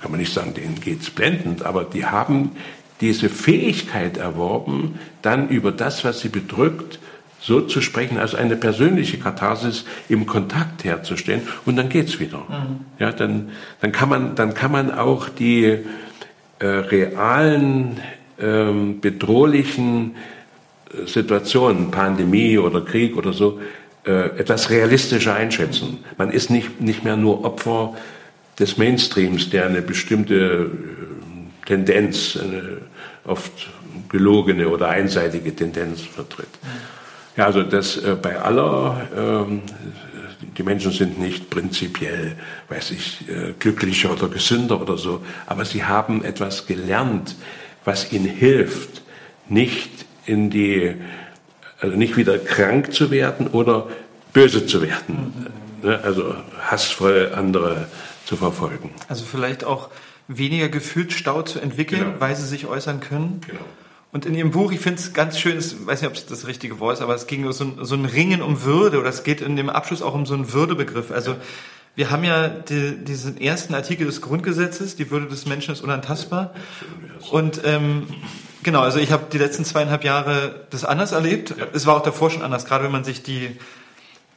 kann man nicht sagen, denen geht's blendend, aber die haben diese Fähigkeit erworben, dann über das, was sie bedrückt, so zu sprechen, also eine persönliche Katharsis im Kontakt herzustellen und dann geht's wieder. Mhm. Ja, dann, dann kann man, dann kann man auch die äh, realen, ähm, bedrohlichen äh, Situationen, Pandemie oder Krieg oder so, äh, etwas realistischer einschätzen. Man ist nicht, nicht mehr nur Opfer des Mainstreams, der eine bestimmte äh, Tendenz, eine oft gelogene oder einseitige Tendenz vertritt. Ja, also das äh, bei aller, ähm, die Menschen sind nicht prinzipiell, weiß ich, äh, glücklicher oder gesünder oder so, aber sie haben etwas gelernt, was ihnen hilft, nicht in die, also nicht wieder krank zu werden oder böse zu werden. Ne? Also hassvoll andere zu verfolgen. Also vielleicht auch weniger Gefühlsstau zu entwickeln, genau. weil sie sich äußern können. Genau. Und in Ihrem Buch, ich finde es ganz schön, ich weiß nicht, ob es das richtige Wort ist, aber es ging um so ein, so ein Ringen um Würde oder es geht in dem Abschluss auch um so einen Würdebegriff. Also ja. wir haben ja die, diesen ersten Artikel des Grundgesetzes, die Würde des Menschen ist unantastbar. Und ähm, genau, also ich habe die letzten zweieinhalb Jahre das anders erlebt. Ja. Es war auch davor schon anders, gerade wenn man sich die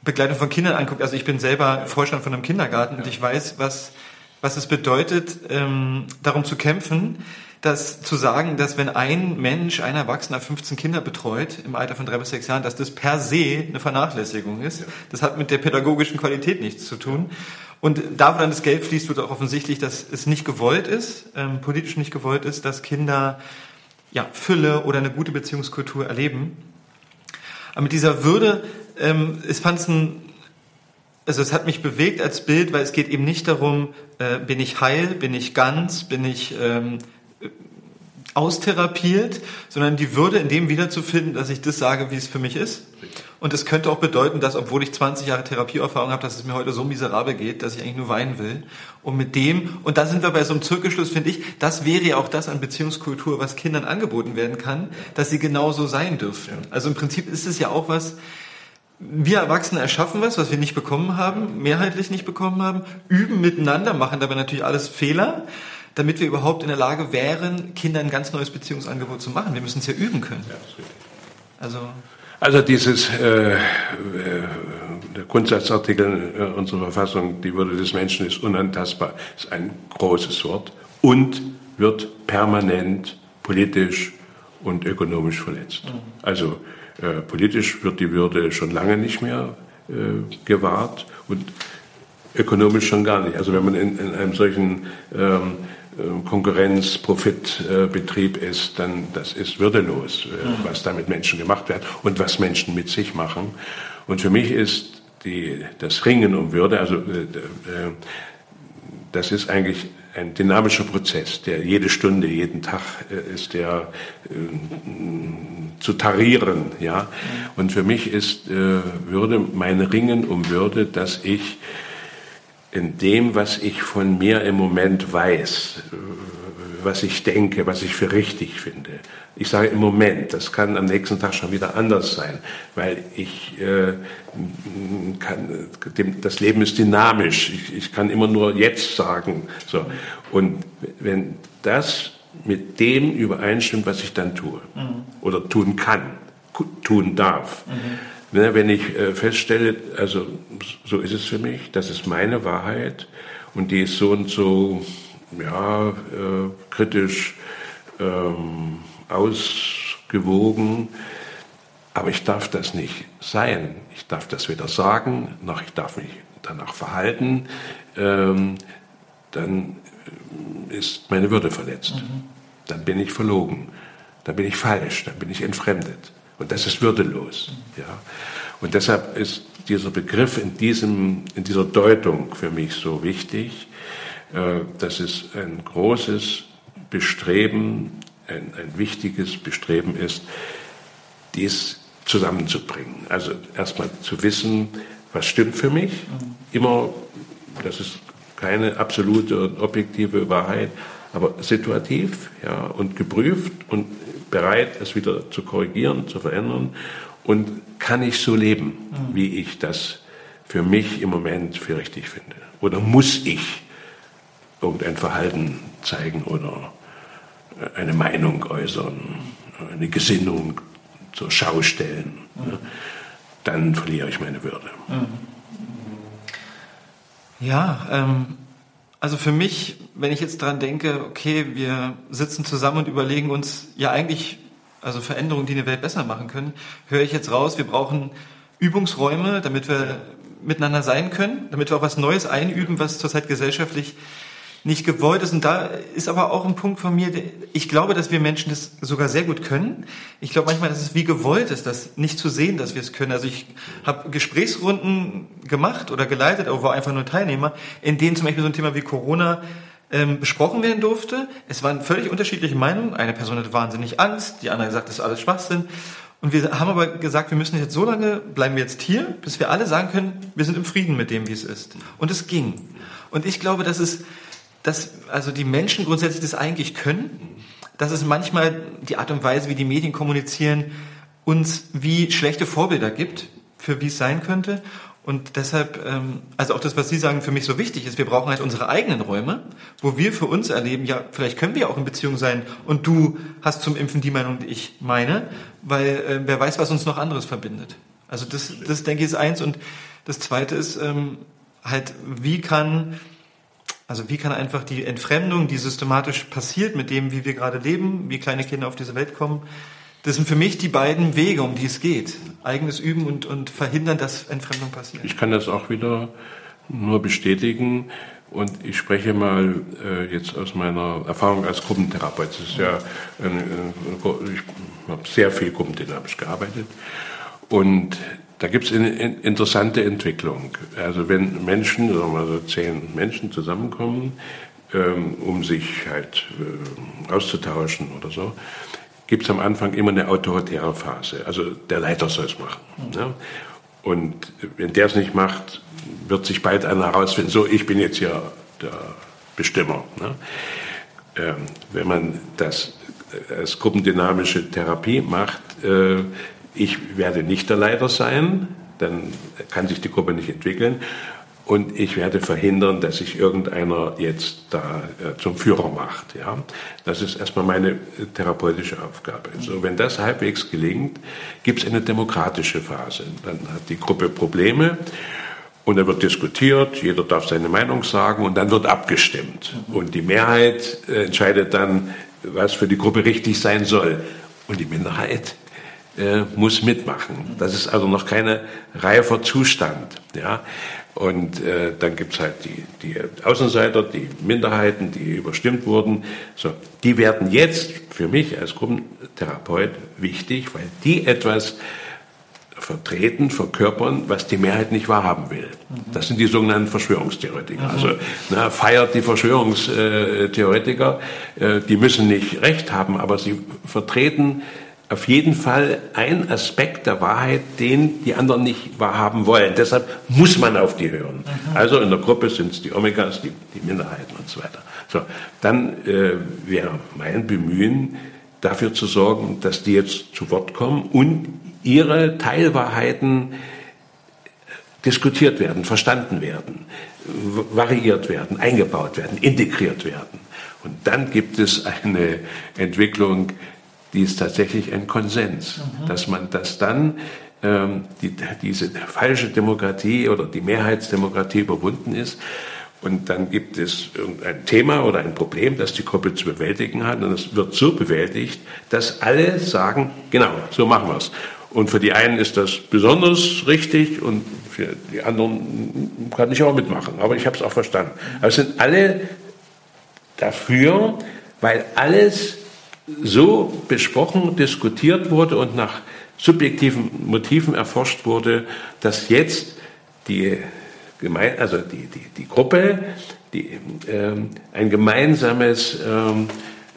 Begleitung von Kindern anguckt. Also ich bin selber Vorstand von einem Kindergarten ja. und ich weiß, was, was es bedeutet, ähm, darum zu kämpfen, dass zu sagen, dass wenn ein Mensch, ein Erwachsener 15 Kinder betreut im Alter von drei bis sechs Jahren, dass das per se eine Vernachlässigung ist. Ja. Das hat mit der pädagogischen Qualität nichts zu tun. Und da, wo dann das Geld fließt, wird auch offensichtlich, dass es nicht gewollt ist, ähm, politisch nicht gewollt ist, dass Kinder ja, Fülle oder eine gute Beziehungskultur erleben. Aber mit dieser Würde, ähm, ich fand es ein, also es hat mich bewegt als Bild, weil es geht eben nicht darum, äh, bin ich heil, bin ich ganz, bin ich ähm, austherapiert, sondern die Würde in dem wiederzufinden, dass ich das sage, wie es für mich ist. Und es könnte auch bedeuten, dass, obwohl ich 20 Jahre Therapieerfahrung habe, dass es mir heute so miserabel geht, dass ich eigentlich nur weinen will. Und mit dem, und da sind wir bei so einem Zirkelschluss, finde ich, das wäre ja auch das an Beziehungskultur, was Kindern angeboten werden kann, dass sie genauso sein dürfen. Also im Prinzip ist es ja auch was, wir Erwachsene erschaffen was, was wir nicht bekommen haben, mehrheitlich nicht bekommen haben, üben miteinander, machen dabei natürlich alles Fehler, damit wir überhaupt in der Lage wären, Kindern ein ganz neues Beziehungsangebot zu machen. Wir müssen es ja üben können. Ja, also also dieses äh, äh, der Grundsatzartikel äh, unserer Verfassung, die Würde des Menschen ist unantastbar, ist ein großes Wort und wird permanent politisch und ökonomisch verletzt. Mhm. Also äh, politisch wird die Würde schon lange nicht mehr äh, gewahrt und ökonomisch schon gar nicht. Also wenn man in, in einem solchen ähm, äh, Konkurrenz, Profitbetrieb ist, dann das ist würdelos, äh, mhm. was da mit Menschen gemacht wird und was Menschen mit sich machen. Und für mich ist die, das Ringen um Würde, also äh, das ist eigentlich ein dynamischer Prozess, der jede Stunde, jeden Tag ist der zu tarieren, ja. Mhm. Und für mich ist Würde mein Ringen um Würde, dass ich in dem, was ich von mir im Moment weiß, was ich denke, was ich für richtig finde. Ich sage im Moment, das kann am nächsten Tag schon wieder anders sein, weil ich äh, kann, das Leben ist dynamisch. Ich, ich kann immer nur jetzt sagen. So. Und wenn das mit dem übereinstimmt, was ich dann tue mhm. oder tun kann, tun darf, mhm. Wenn ich äh, feststelle, also so ist es für mich, das ist meine Wahrheit und die ist so und so ja, äh, kritisch ähm, ausgewogen, aber ich darf das nicht sein. Ich darf das weder sagen, noch ich darf mich danach verhalten. Ähm, dann ist meine Würde verletzt. Mhm. Dann bin ich verlogen. Dann bin ich falsch. Dann bin ich entfremdet. Und das ist würdelos. Ja. Und deshalb ist dieser Begriff in, diesem, in dieser Deutung für mich so wichtig. Äh, dass es ein großes Bestreben, ein, ein wichtiges Bestreben ist, dies zusammenzubringen. Also erstmal zu wissen, was stimmt für mich. Immer, das ist keine absolute und objektive Wahrheit, aber situativ ja, und geprüft und bereit, es wieder zu korrigieren, zu verändern. Und kann ich so leben, mhm. wie ich das für mich im Moment für richtig finde? Oder muss ich irgendein Verhalten zeigen oder eine Meinung äußern, eine Gesinnung zur Schau stellen? Mhm. Dann verliere ich meine Würde. Mhm. Ja, ähm, also für mich, wenn ich jetzt dran denke, okay, wir sitzen zusammen und überlegen uns ja eigentlich, also Veränderungen, die eine Welt besser machen können, höre ich jetzt raus, wir brauchen Übungsräume, damit wir miteinander sein können, damit wir auch was Neues einüben, was zurzeit gesellschaftlich nicht gewollt ist. Und da ist aber auch ein Punkt von mir, ich glaube, dass wir Menschen das sogar sehr gut können. Ich glaube manchmal, dass es wie gewollt ist, das nicht zu sehen, dass wir es können. Also ich habe Gesprächsrunden gemacht oder geleitet, aber war einfach nur Teilnehmer, in denen zum Beispiel so ein Thema wie Corona ähm, besprochen werden durfte. Es waren völlig unterschiedliche Meinungen. Eine Person hatte wahnsinnig Angst, die andere sagt, das ist alles Schwachsinn. Und wir haben aber gesagt, wir müssen jetzt so lange, bleiben wir jetzt hier, bis wir alle sagen können, wir sind im Frieden mit dem, wie es ist. Und es ging. Und ich glaube, dass es dass also die Menschen grundsätzlich das eigentlich können, dass es manchmal die Art und Weise, wie die Medien kommunizieren, uns wie schlechte Vorbilder gibt, für wie es sein könnte. Und deshalb, ähm, also auch das, was Sie sagen, für mich so wichtig ist, wir brauchen halt unsere eigenen Räume, wo wir für uns erleben, ja, vielleicht können wir auch in Beziehung sein und du hast zum Impfen die Meinung, die ich meine, weil äh, wer weiß, was uns noch anderes verbindet. Also das, das denke ich ist eins. Und das zweite ist ähm, halt, wie kann also wie kann einfach die Entfremdung, die systematisch passiert mit dem, wie wir gerade leben, wie kleine Kinder auf diese Welt kommen, das sind für mich die beiden Wege, um die es geht. Eigenes Üben und, und verhindern, dass Entfremdung passiert. Ich kann das auch wieder nur bestätigen. Und ich spreche mal äh, jetzt aus meiner Erfahrung als Gruppentherapeut. Ist ja, ein, ich habe sehr viel gruppendynamisch gearbeitet. Und da gibt es eine interessante Entwicklung. Also wenn Menschen, sagen wir so zehn Menschen zusammenkommen, ähm, um sich halt äh, auszutauschen oder so, gibt es am Anfang immer eine autoritäre Phase. Also der Leiter soll es machen. Ne? Und wenn der es nicht macht, wird sich bald einer herausfinden, so, ich bin jetzt hier der Bestimmer. Ne? Ähm, wenn man das als gruppendynamische Therapie macht, äh, ich werde nicht der Leiter sein, dann kann sich die Gruppe nicht entwickeln. Und ich werde verhindern, dass sich irgendeiner jetzt da äh, zum Führer macht. Ja? Das ist erstmal meine äh, therapeutische Aufgabe. So, wenn das halbwegs gelingt, gibt es eine demokratische Phase. Dann hat die Gruppe Probleme und dann wird diskutiert, jeder darf seine Meinung sagen und dann wird abgestimmt. Und die Mehrheit äh, entscheidet dann, was für die Gruppe richtig sein soll. Und die Minderheit äh, muss mitmachen. Das ist also noch keine reifer Zustand. Ja? Und äh, dann gibt's halt die, die Außenseiter, die Minderheiten, die überstimmt wurden. So, die werden jetzt für mich als Gruppentherapeut wichtig, weil die etwas vertreten, verkörpern, was die Mehrheit nicht wahrhaben will. Das sind die sogenannten Verschwörungstheoretiker. Mhm. Also na, feiert die Verschwörungstheoretiker, äh, die müssen nicht recht haben, aber sie vertreten auf jeden Fall ein Aspekt der Wahrheit, den die anderen nicht wahrhaben wollen. Deshalb muss man auf die hören. Mhm. Also in der Gruppe sind es die Omegas, die, die, Minderheiten und so weiter. So, dann äh, wäre mein Bemühen, dafür zu sorgen, dass die jetzt zu Wort kommen und ihre Teilwahrheiten diskutiert werden, verstanden werden, variiert werden, eingebaut werden, integriert werden. Und dann gibt es eine Entwicklung, die ist tatsächlich ein Konsens, mhm. dass man das dann ähm, die, diese falsche Demokratie oder die Mehrheitsdemokratie überwunden ist. Und dann gibt es irgendein Thema oder ein Problem, das die Gruppe zu bewältigen hat. Und es wird so bewältigt, dass alle sagen, genau, so machen wir es. Und für die einen ist das besonders richtig und für die anderen kann ich auch mitmachen. Aber ich habe es auch verstanden. Aber es sind alle dafür, weil alles so besprochen, diskutiert wurde und nach subjektiven Motiven erforscht wurde, dass jetzt die, Gemein also die, die, die Gruppe die, ähm, ein gemeinsames, ähm,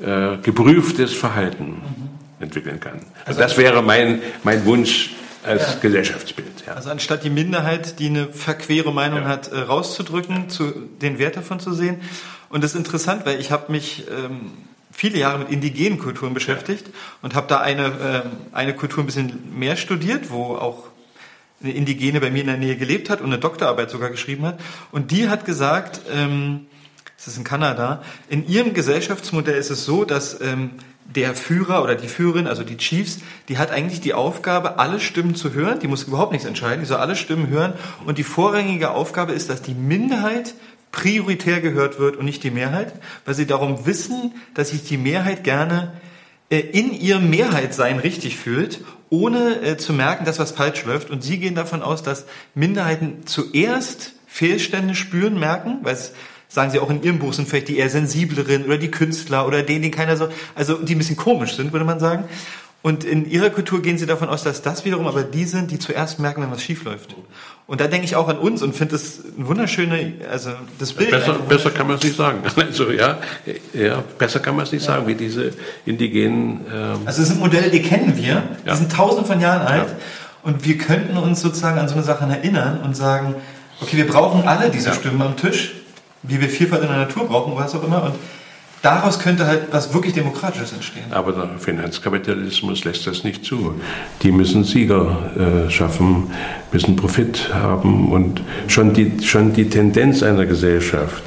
äh, geprüftes Verhalten mhm. entwickeln kann. Also das wäre mein, mein Wunsch als ja. Gesellschaftsbild. Ja. Also anstatt die Minderheit, die eine verquere Meinung ja. hat, äh, rauszudrücken, zu, den Wert davon zu sehen. Und das ist interessant, weil ich habe mich ähm, viele Jahre mit indigenen Kulturen beschäftigt und habe da eine, äh, eine Kultur ein bisschen mehr studiert, wo auch eine Indigene bei mir in der Nähe gelebt hat und eine Doktorarbeit sogar geschrieben hat. Und die hat gesagt, ähm, das ist in Kanada, in ihrem Gesellschaftsmodell ist es so, dass ähm, der Führer oder die Führerin, also die Chiefs, die hat eigentlich die Aufgabe, alle Stimmen zu hören. Die muss überhaupt nichts entscheiden, die soll alle Stimmen hören. Und die vorrangige Aufgabe ist, dass die Minderheit prioritär gehört wird und nicht die Mehrheit, weil sie darum wissen, dass sich die Mehrheit gerne äh, in ihrem Mehrheitsein richtig fühlt, ohne äh, zu merken, dass was falsch läuft. Und sie gehen davon aus, dass Minderheiten zuerst Fehlstände spüren, merken, weil es sagen sie auch in ihrem Buch sind vielleicht die eher sensibleren oder die Künstler oder denen, die keiner so, also die ein bisschen komisch sind, würde man sagen. Und in ihrer Kultur gehen sie davon aus, dass das wiederum aber die sind, die zuerst merken, wenn was schief läuft. Und da denke ich auch an uns und finde das ein wunderschöne, also das Bild. Besser, besser kann man es nicht sagen. Also ja, ja, besser kann man es nicht ja. sagen, wie diese indigenen. Ähm also es sind Modelle, die kennen wir, die ja. sind tausend von Jahren alt ja. und wir könnten uns sozusagen an so eine Sache erinnern und sagen, okay, wir brauchen alle diese Stimmen am Tisch, wie wir Vielfalt in der Natur brauchen, was auch immer. Und daraus könnte halt was wirklich Demokratisches entstehen. Aber der Finanzkapitalismus lässt das nicht zu. Die müssen Sieger äh, schaffen, müssen Profit haben und schon die, schon die Tendenz einer Gesellschaft,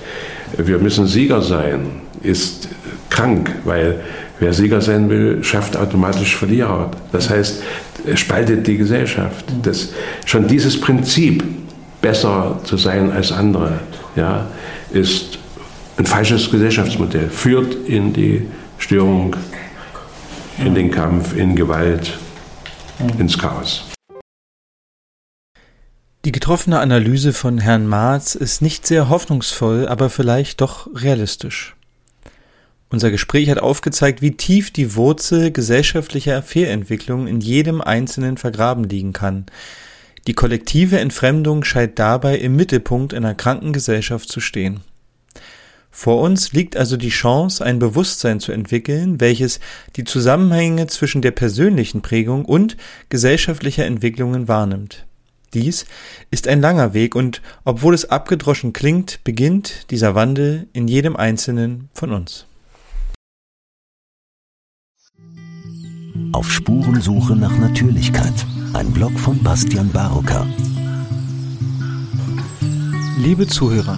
wir müssen Sieger sein, ist krank, weil wer Sieger sein will, schafft automatisch Verlierer. Das heißt, es spaltet die Gesellschaft. Das, schon dieses Prinzip, besser zu sein als andere, ja, ist ein falsches Gesellschaftsmodell, führt in die Störung, in den Kampf, in Gewalt, ins Chaos. Die getroffene Analyse von Herrn Marz ist nicht sehr hoffnungsvoll, aber vielleicht doch realistisch. Unser Gespräch hat aufgezeigt, wie tief die Wurzel gesellschaftlicher Fehlentwicklung in jedem Einzelnen vergraben liegen kann. Die kollektive Entfremdung scheint dabei im Mittelpunkt einer kranken Gesellschaft zu stehen. Vor uns liegt also die Chance, ein Bewusstsein zu entwickeln, welches die Zusammenhänge zwischen der persönlichen Prägung und gesellschaftlicher Entwicklungen wahrnimmt. Dies ist ein langer Weg und obwohl es abgedroschen klingt, beginnt dieser Wandel in jedem Einzelnen von uns. Auf Spurensuche nach Natürlichkeit. Ein Blog von Bastian Barocker. Liebe Zuhörer,